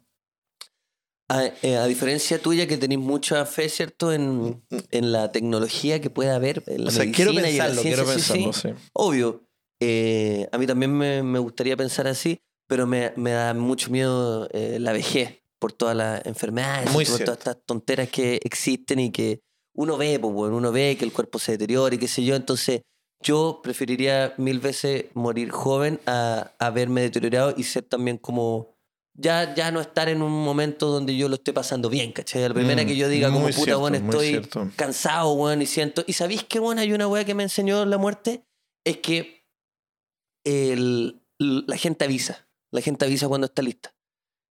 A, eh, a diferencia tuya, que tenéis mucha fe, ¿cierto? En, en la tecnología que puede haber, en la o sea, quiero pensarlo, quiero ciencia, sí, pensarlo, sí. sí. Obvio. eh, a mí también me, me gustaría pensar así, pero me, me da mucho miedo eh, la vejez por todas las enfermedades, por cierto. todas estas tonteras que existen y que uno ve, pues, bueno, uno ve que el cuerpo se deteriora y qué sé yo. Entonces, yo preferiría mil veces morir joven a, a verme deteriorado y ser también como. Ya, ya no estar en un momento donde yo lo esté pasando bien, ¿cachai? La primera Mm, que yo diga, como puta, cierto, bueno, estoy cierto. cansado, weón, y siento. ¿Y sabéis qué, bueno, hay una weá que me enseñó la muerte? Es que el- la gente avisa. La gente avisa cuando está lista.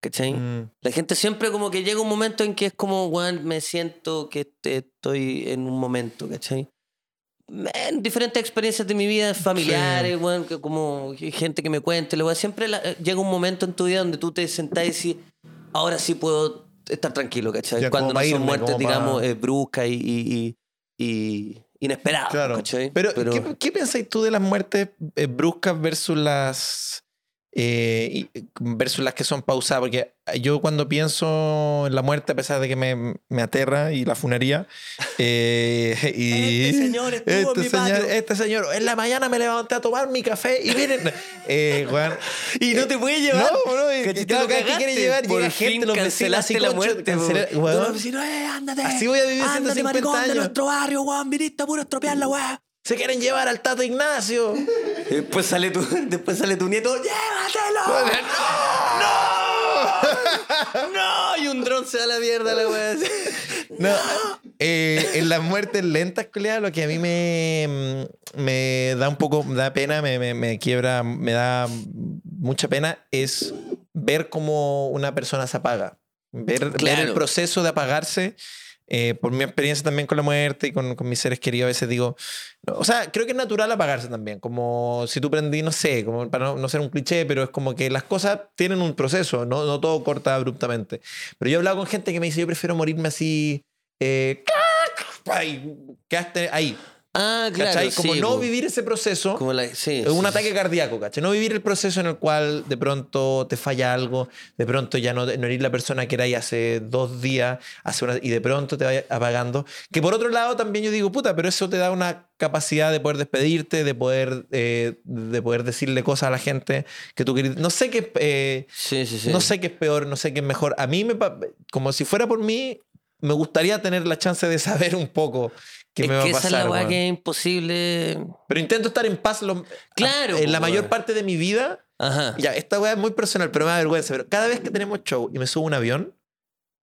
¿Cachai? Mm. La gente siempre como que llega un momento en que es como, weón, me siento que estoy en un momento, ¿cachai? En diferentes experiencias de mi vida, familiares, weón, que como gente que me cuente, weá, siempre la- eh, llega un momento en tu vida donde tú te sentás y decís, ahora sí puedo estar tranquilo, ¿cachai? Ya, Cuando no pa' son irme, muertes, digamos, eh, bruscas y, y, y- inesperadas, Claro. ¿cachai? Pero, ¿qué, qué pensáis tú de las muertes eh, bruscas versus las eh, y- versus las que son pausadas? Porque yo cuando pienso en la muerte, a pesar de que me, me aterra y la funería, *laughs* eh, *laughs* y Este señor estuvo en este mi señor, patio. este señor, en la mañana me levanté a tomar mi café y miren, *laughs* eh, Y no te puede llevar. Te que quiere cagaste. llevar, Por llega fin gente, los vecinos cancelaste así, la muerte, los vecinos, eh, ándate. Así voy a vivir ándate, 150 maricón de años. nuestro barrio, weón. Viniste a puro estropear la weá. Se quieren llevar al Tato Ignacio. *laughs* Después sale tu, después sale tu nieto, ¡llévatelo! ¡No! ¡No! Y un dron se da la mierda la weá. No, eh, en las muertes lentas, culiao, lo que a mí me, me da un poco, me da pena, me, me- me quiebra, me da mucha pena, es ver cómo una persona se apaga. Ver, ver el proceso de apagarse. Eh, por mi experiencia también con la muerte y con, con mis seres queridos, a veces digo, o sea, creo que es natural apagarse también, como si tú prendí, no sé, como para no, no ser un cliché, pero es como que las cosas tienen un proceso, no, no todo corta abruptamente. Pero yo he hablado con gente que me dice, yo prefiero morirme así, eh, ay, quedaste ahí, Ah, claro. ¿cachai? Como sí, no vivir ese proceso. Como la, sí, Es un sí, ataque cardíaco, ¿cachai? No vivir el proceso en el cual de pronto te falla algo, de pronto ya no, no eres la persona que eras hace dos días, hace una, y de pronto te vaya apagando. Que por otro lado también yo digo, puta, pero eso te da una capacidad de poder despedirte, de poder, eh, de poder decirle cosas a la gente que tú querías. No sé qué, eh, no sé qué es peor, no sé qué es mejor. A mí, me, como si fuera por mí, me gustaría tener la chance de saber un poco qué es me va que a esa es pasar. la weá que es imposible. Pero intento estar en paz lo- Claro, en la mayor parte de mi vida. Ajá. Ya, esta weá es muy personal, pero me da vergüenza. Pero cada vez que tenemos show y me subo a un avión,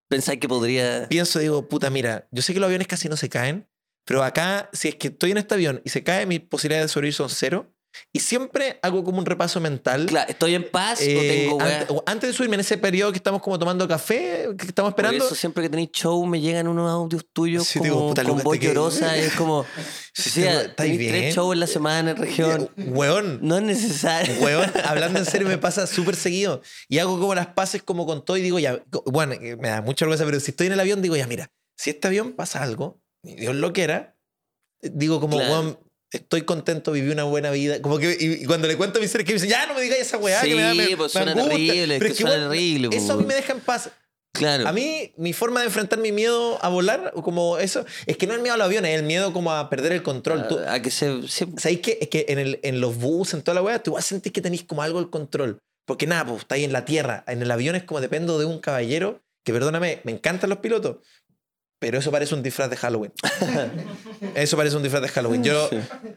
Pensáis que podría. pienso, digo, puta, mira, yo sé que los aviones casi no se caen, Pero acá, si es que estoy en este avión y se cae, mis posibilidades de sobrevivir son cero. Y siempre hago como un repaso mental. Claro, ¿estoy en paz eh, o tengo o antes de subirme en ese periodo que estamos como tomando café, que estamos Por esperando. eso siempre que tenéis show me llegan unos audios tuyos Sí, como, digo, puta, con voz te que- llorosa. Es como, *laughs* Sí, sí, ¿estáis tenéis bien? tres shows en la semana en región. *laughs* Weón, No es necesario. *laughs* Weón, hablando en serio, me pasa súper seguido. Y hago como las paces como con todo y digo, ya, bueno, me da mucha vergüenza, pero si estoy en el avión, digo, ya, mira, si este avión pasa algo, Dios lo quiera, digo como, Claro. weón, estoy contento, viví una buena vida. Como que, y, y cuando le cuento a mis seres que me dicen, ya, no me digáis esa weá, que me da, me, Sí, pues me suena angustia". terrible, Pero que suena weón, terrible, Eso a mí pues. me deja en paz. Claro. A mí, mi forma de enfrentar mi miedo a volar, como eso, es que no es el miedo a los aviones, es el miedo como a perder el control. Tú- a, a que se, se- ¿Sabéis qué? Es que en, el, en los bus, en toda la weá, tú vas a sentir que tenéis como algo el control. Porque nada, pues estáis en la tierra. En el avión es como dependo de un caballero, que perdóname, me encantan los pilotos, pero eso parece un disfraz de Halloween. *laughs* eso parece un disfraz de Halloween. Yo,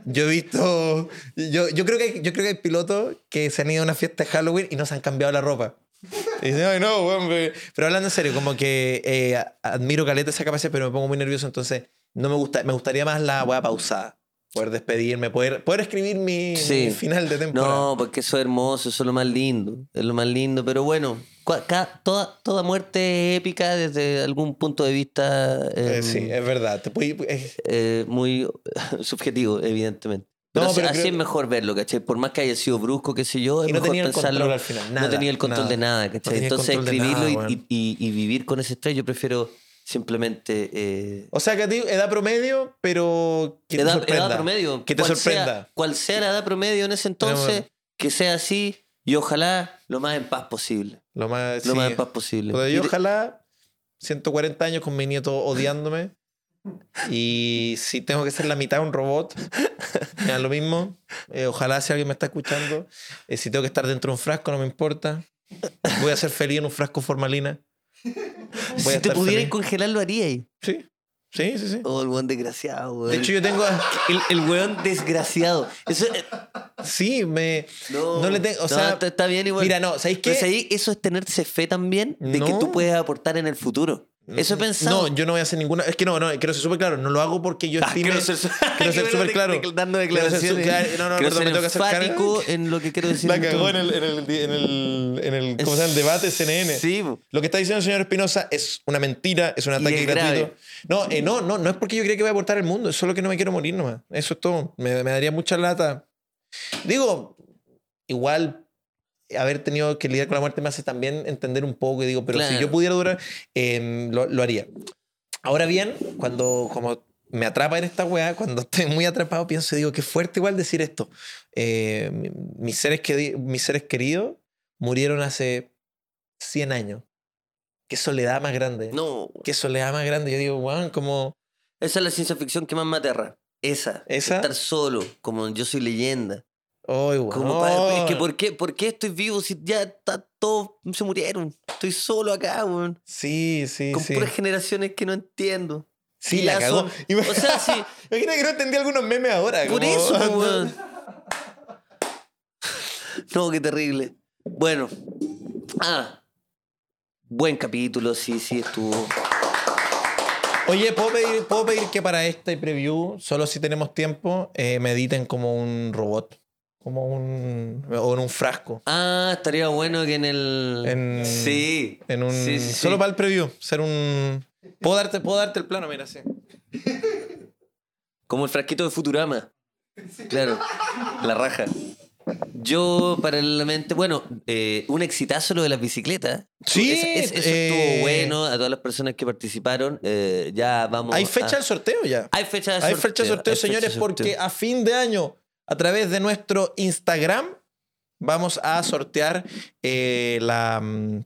yo he visto. Yo, yo, creo que yo creo que hay pilotos que se han ido a una fiesta de Halloween y no se han cambiado la ropa. Y dicen, ay, no, pe-". Pero hablando en serio, como que eh, admiro caleta esa capacidad, pero me pongo muy nervioso, entonces no me gusta. Me gustaría más la weá pausada. Poder despedirme, poder, poder escribir mi, Sí. mi final de temporada. No, porque eso es hermoso, eso es lo más lindo. Es lo más lindo. Pero bueno, toda, toda muerte es épica desde algún punto de vista Eh, eh, sí, es verdad. Te puedo- eh, eh, muy *laughs* subjetivo, evidentemente. Pero, No, así, pero así creo- es mejor verlo, ¿cachai? Por más que haya sido brusco, qué sé yo, es y no mejor tenía el pensarlo. control al final. Nada, no tenía el control nada. de nada, No ¿cachai? el Entonces escribirlo nada, y- y, y- vivir con ese estrés, yo prefiero simplemente... eh, O sea, que a ti, edad promedio, pero que te edad, sorprenda. edad promedio. Que te cual sorprenda. Sea, cual sea la edad promedio en ese entonces, Tenemos- que sea así y ojalá lo más en paz posible. Lo más, Lo sí. más en paz posible. Y yo de- ojalá 140 años con mi nieto odiándome. Y si tengo que ser la mitad un robot, me da lo mismo. Eh, ojalá si alguien me está escuchando, eh, si tengo que estar dentro de un frasco, no me importa. Voy a ser feliz en un frasco formalina. Voy si te pudieras congelar, lo haríais. Sí, sí, sí. sí. Oh, el weón desgraciado, weón. De hecho, yo tengo. el, el weón desgraciado. Eso, eh, Sí, me. no, No le tengo- o sea, está, está bien igual. Mira, no, ¿sabéis qué? Pero ¿sabéis? eso es tenerse fe también de que tú puedes aportar en el futuro. Eso he pensado. No, yo no voy a hacer ninguna. Es que no, no, quiero ser súper claro. No lo hago porque yo Ah, estime. quiero ser, súper *laughs* claro. Dando declaraciones. no, no, quiero perdón, me tengo que hacer en lo que quiero decir. La cagó en el, en el, en el, en el, ¿cómo se llama? el debate CNN. Sí. Lo que está diciendo el señor Espinosa es una mentira, es un ataque gratuito. No, eh, no, no, no es porque yo creo que voy a aportar al mundo, es solo que no me quiero morir nomás. Eso es todo. Me, me daría mucha lata. Digo, igual haber tenido que lidiar con la muerte me hace también entender un poco y digo, pero si Claro. yo pudiera durar, eh, lo, lo haría. Ahora bien, cuando como me atrapa en esta weá, cuando *laughs* estoy muy atrapado, pienso y digo, qué fuerte igual decir esto. Eh, mi- mis, seres queri- mis seres queridos murieron hace 100 años. Qué soledad más grande. No, Qué soledad más grande. Yo digo, weón, como... esa es la ciencia ficción que más me aterra. Esa. ¿Esa? Estar solo, como yo soy leyenda. Ay, weón. Como es que ¿por qué, ¿por qué estoy vivo si ya está, todos se murieron? Estoy solo acá, weón. Sí, sí, Con sí. puras generaciones que no entiendo. Sí, la cagó. son- O sea, sí. *laughs* Imagina que no entendí algunos memes ahora. Por como- eso, weón. *laughs* No, qué terrible. Bueno. Ah. Buen capítulo, sí, sí, estuvo. Oye, ¿puedo pedir, puedo pedir que para este preview, solo si tenemos tiempo, eh, me editen como un robot? Como un... o en un frasco. Ah, estaría bueno que en el. En- Sí. En un... Sí, sí, sí. Solo para el preview. Ser un... ¿Puedo darte, puedo darte el plano, mira, sí. Como el frasquito de Futurama. Claro. La raja. Yo, paralelamente, bueno, eh, un exitazo lo de las bicicletas. Sí, Eso, eso- eso eh, estuvo bueno a todas las personas que participaron. Eh, ya vamos. ¿Hay fecha del sorteo ya? Hay fecha de Hay sorteo. fecha de sorteo, hay fecha de señores, sorteo. porque a fin de año, a través de nuestro Instagram, vamos a sortear eh, la, mm,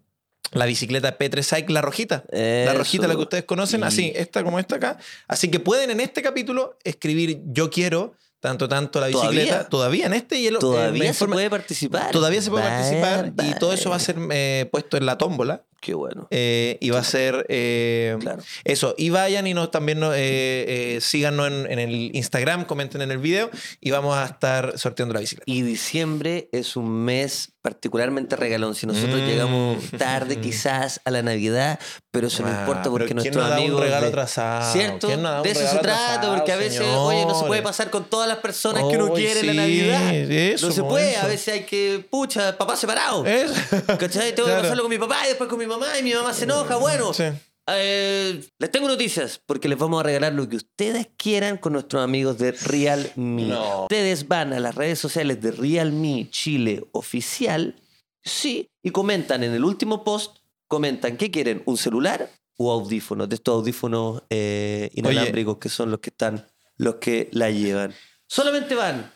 la bicicleta P3 Cycle, la rojita. La rojita, la que ustedes conocen, así, esta como esta acá. Así que pueden en este capítulo escribir yo quiero, tanto, tanto la ¿Todavía? bicicleta. Todavía, en este y el, Todavía eh, la se informa- puede participar. Todavía se puede participar y todo eso va a ser eh, puesto en la tómbola, Qué bueno. Eh, y va a ser eh, Claro. eso. Y vayan y nos, también nos, eh, eh, síganos en, en el Instagram, comenten en el video y vamos a estar sorteando la bicicleta. Y diciembre es un mes particularmente regalón. Si nosotros Mm. llegamos tarde quizás a la Navidad, pero eso no Ah, importa pero porque ¿quién nuestros da un amigos... regalo de- atrasado? ¿Cierto? ¿Quién nos da un de eso se trata, porque a veces, oye, no se puede pasar con todas las personas que uno quiere la Navidad. eso, no se puede, a veces hay que, pucha, papá separado. ¿Cachai? Tengo *laughs* Claro. que pasarlo con mi papá y después con mi mamá y mi mamá se enoja. Bueno, Sí. eh, les tengo noticias porque les vamos a regalar lo que ustedes quieran con nuestros amigos de Realme. No. Ustedes van a las redes sociales de Realme Chile Oficial, sí, y comentan en el último post, comentan qué quieren, un celular o audífonos, de estos audífonos eh, inalámbricos que son los que están, los que la llevan. Solamente van,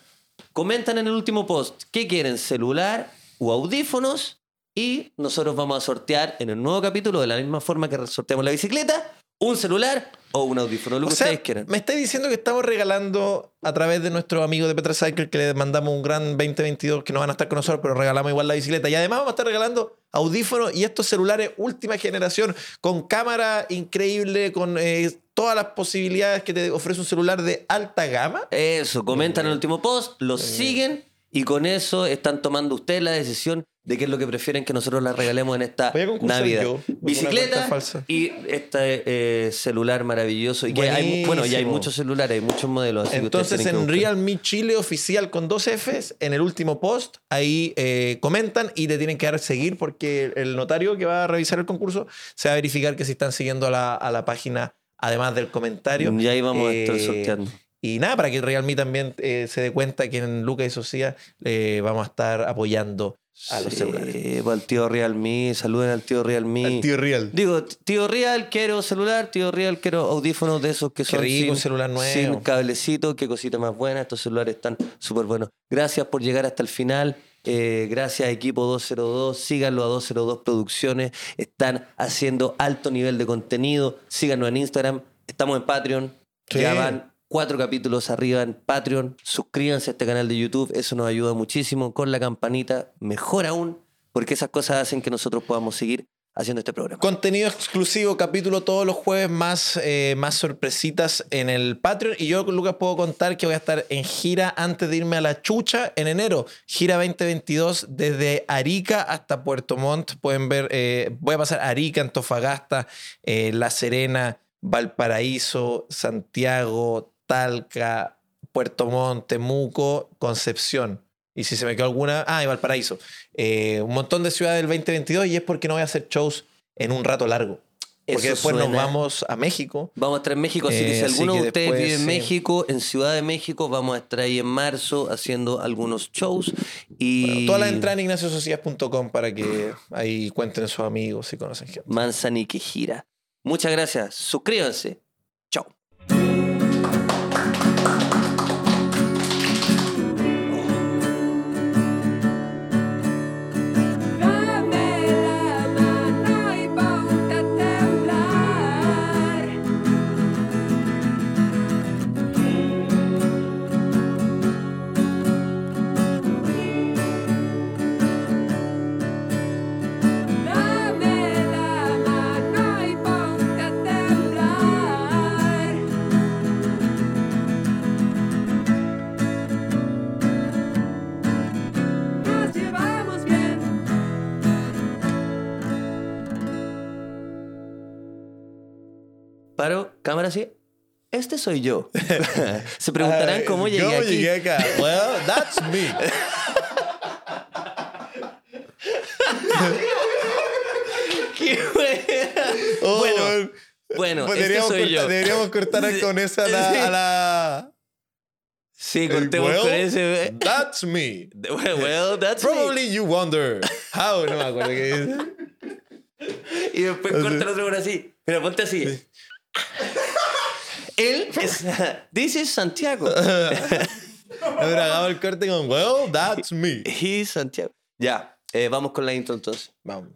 comentan en el último post qué quieren, celular o audífonos, y nosotros vamos a sortear en el nuevo capítulo, de la misma forma que sorteamos la bicicleta, un celular o un audífono, lo O que sea, ustedes quieran. me estáis diciendo que estamos regalando a través de nuestros amigos de Petra Cycle que les mandamos un gran 2022 que no van a estar con nosotros, pero regalamos igual la bicicleta. Y además vamos a estar regalando audífonos y estos celulares última generación con cámara increíble, con eh, todas las posibilidades que te ofrece un celular de alta gama. Eso, comentan en el último post, los siguen y con eso están tomando ustedes la decisión de qué es lo que prefieren que nosotros les regalemos en esta Navidad. yo, Bicicleta y este eh, celular maravilloso. Y que hay, bueno, ya hay muchos celulares, hay muchos modelos. así que Entonces que en buscar. Realme Chile oficial con dos Fs, en el último post, ahí eh, comentan y te tienen que dar seguir porque el notario que va a revisar el concurso se va a verificar que si están siguiendo a la, a la página, además del comentario. Ya ahí vamos a estar Eh, sorteando. Y nada, para que Realme también eh, se dé cuenta que en Lucas y Socia eh, vamos a estar apoyando a los Sí, celulares. pues, al tío Realme, saluden al tío Realme. Al tío Real. Digo, tío Real, quiero celular, tío Real, quiero audífonos de esos que Qué son rico, sin, un celular nuevo. sin cablecito, qué cosita más buena. Estos celulares están súper buenos. Gracias por llegar hasta el final. Eh, gracias equipo 202. Síganlo a 202 Producciones. Están haciendo alto nivel de contenido. Síganos en Instagram. Estamos en Patreon. Sí. Ya van cuatro capítulos arriba en Patreon. Suscríbanse a este canal de YouTube. Eso nos ayuda muchísimo. Con la campanita, mejor aún, porque esas cosas hacen que nosotros podamos seguir haciendo este programa. Contenido exclusivo, capítulo todos los jueves, más, eh, más sorpresitas en el Patreon. Y yo, Lucas, puedo contar que voy a estar en gira antes de irme a la chucha en enero. Gira 2022 desde Arica hasta Puerto Montt. Pueden ver, eh, voy a pasar Arica, Antofagasta, eh, La Serena, Valparaíso, Santiago, Talca, Puerto Montt, Temuco, Concepción. Y si se me quedó alguna, ah, y Valparaíso. Eh, un montón de ciudades del 2022 y es porque no voy a hacer shows en un rato largo. Porque Eso después nos vamos a México. Vamos a estar en México, así que Eh, si así alguno de ustedes vive en sí. México, en Ciudad de México, vamos a estar ahí en marzo haciendo algunos shows. Y Bueno, todas las entradas en ignaciosocias.com para que ahí cuenten sus amigos si conocen gente. Manzanique gira. Muchas gracias. Suscríbanse. Paro, cámara sí. Este soy yo. *laughs* Se preguntarán cómo llegué aquí. llegué acá? *laughs* Well, that's me. *laughs* ¡Qué! Oh, Bueno, bueno. Pues este deberíamos, soy cortar, yo. deberíamos cortar con esa a la, Sí. a la- Sí, contemos Well, con ese. That's me. Well, that's me. Probably you wonder how. No me acuerdo qué dice. Y después Así. corta el otro por así. Pero ponte así. Él es. *laughs* This is Santiago. *laughs* Hagamos el corte con Well, that's me. He is Santiago. Ya, eh, vamos con la intro entonces. Vamos.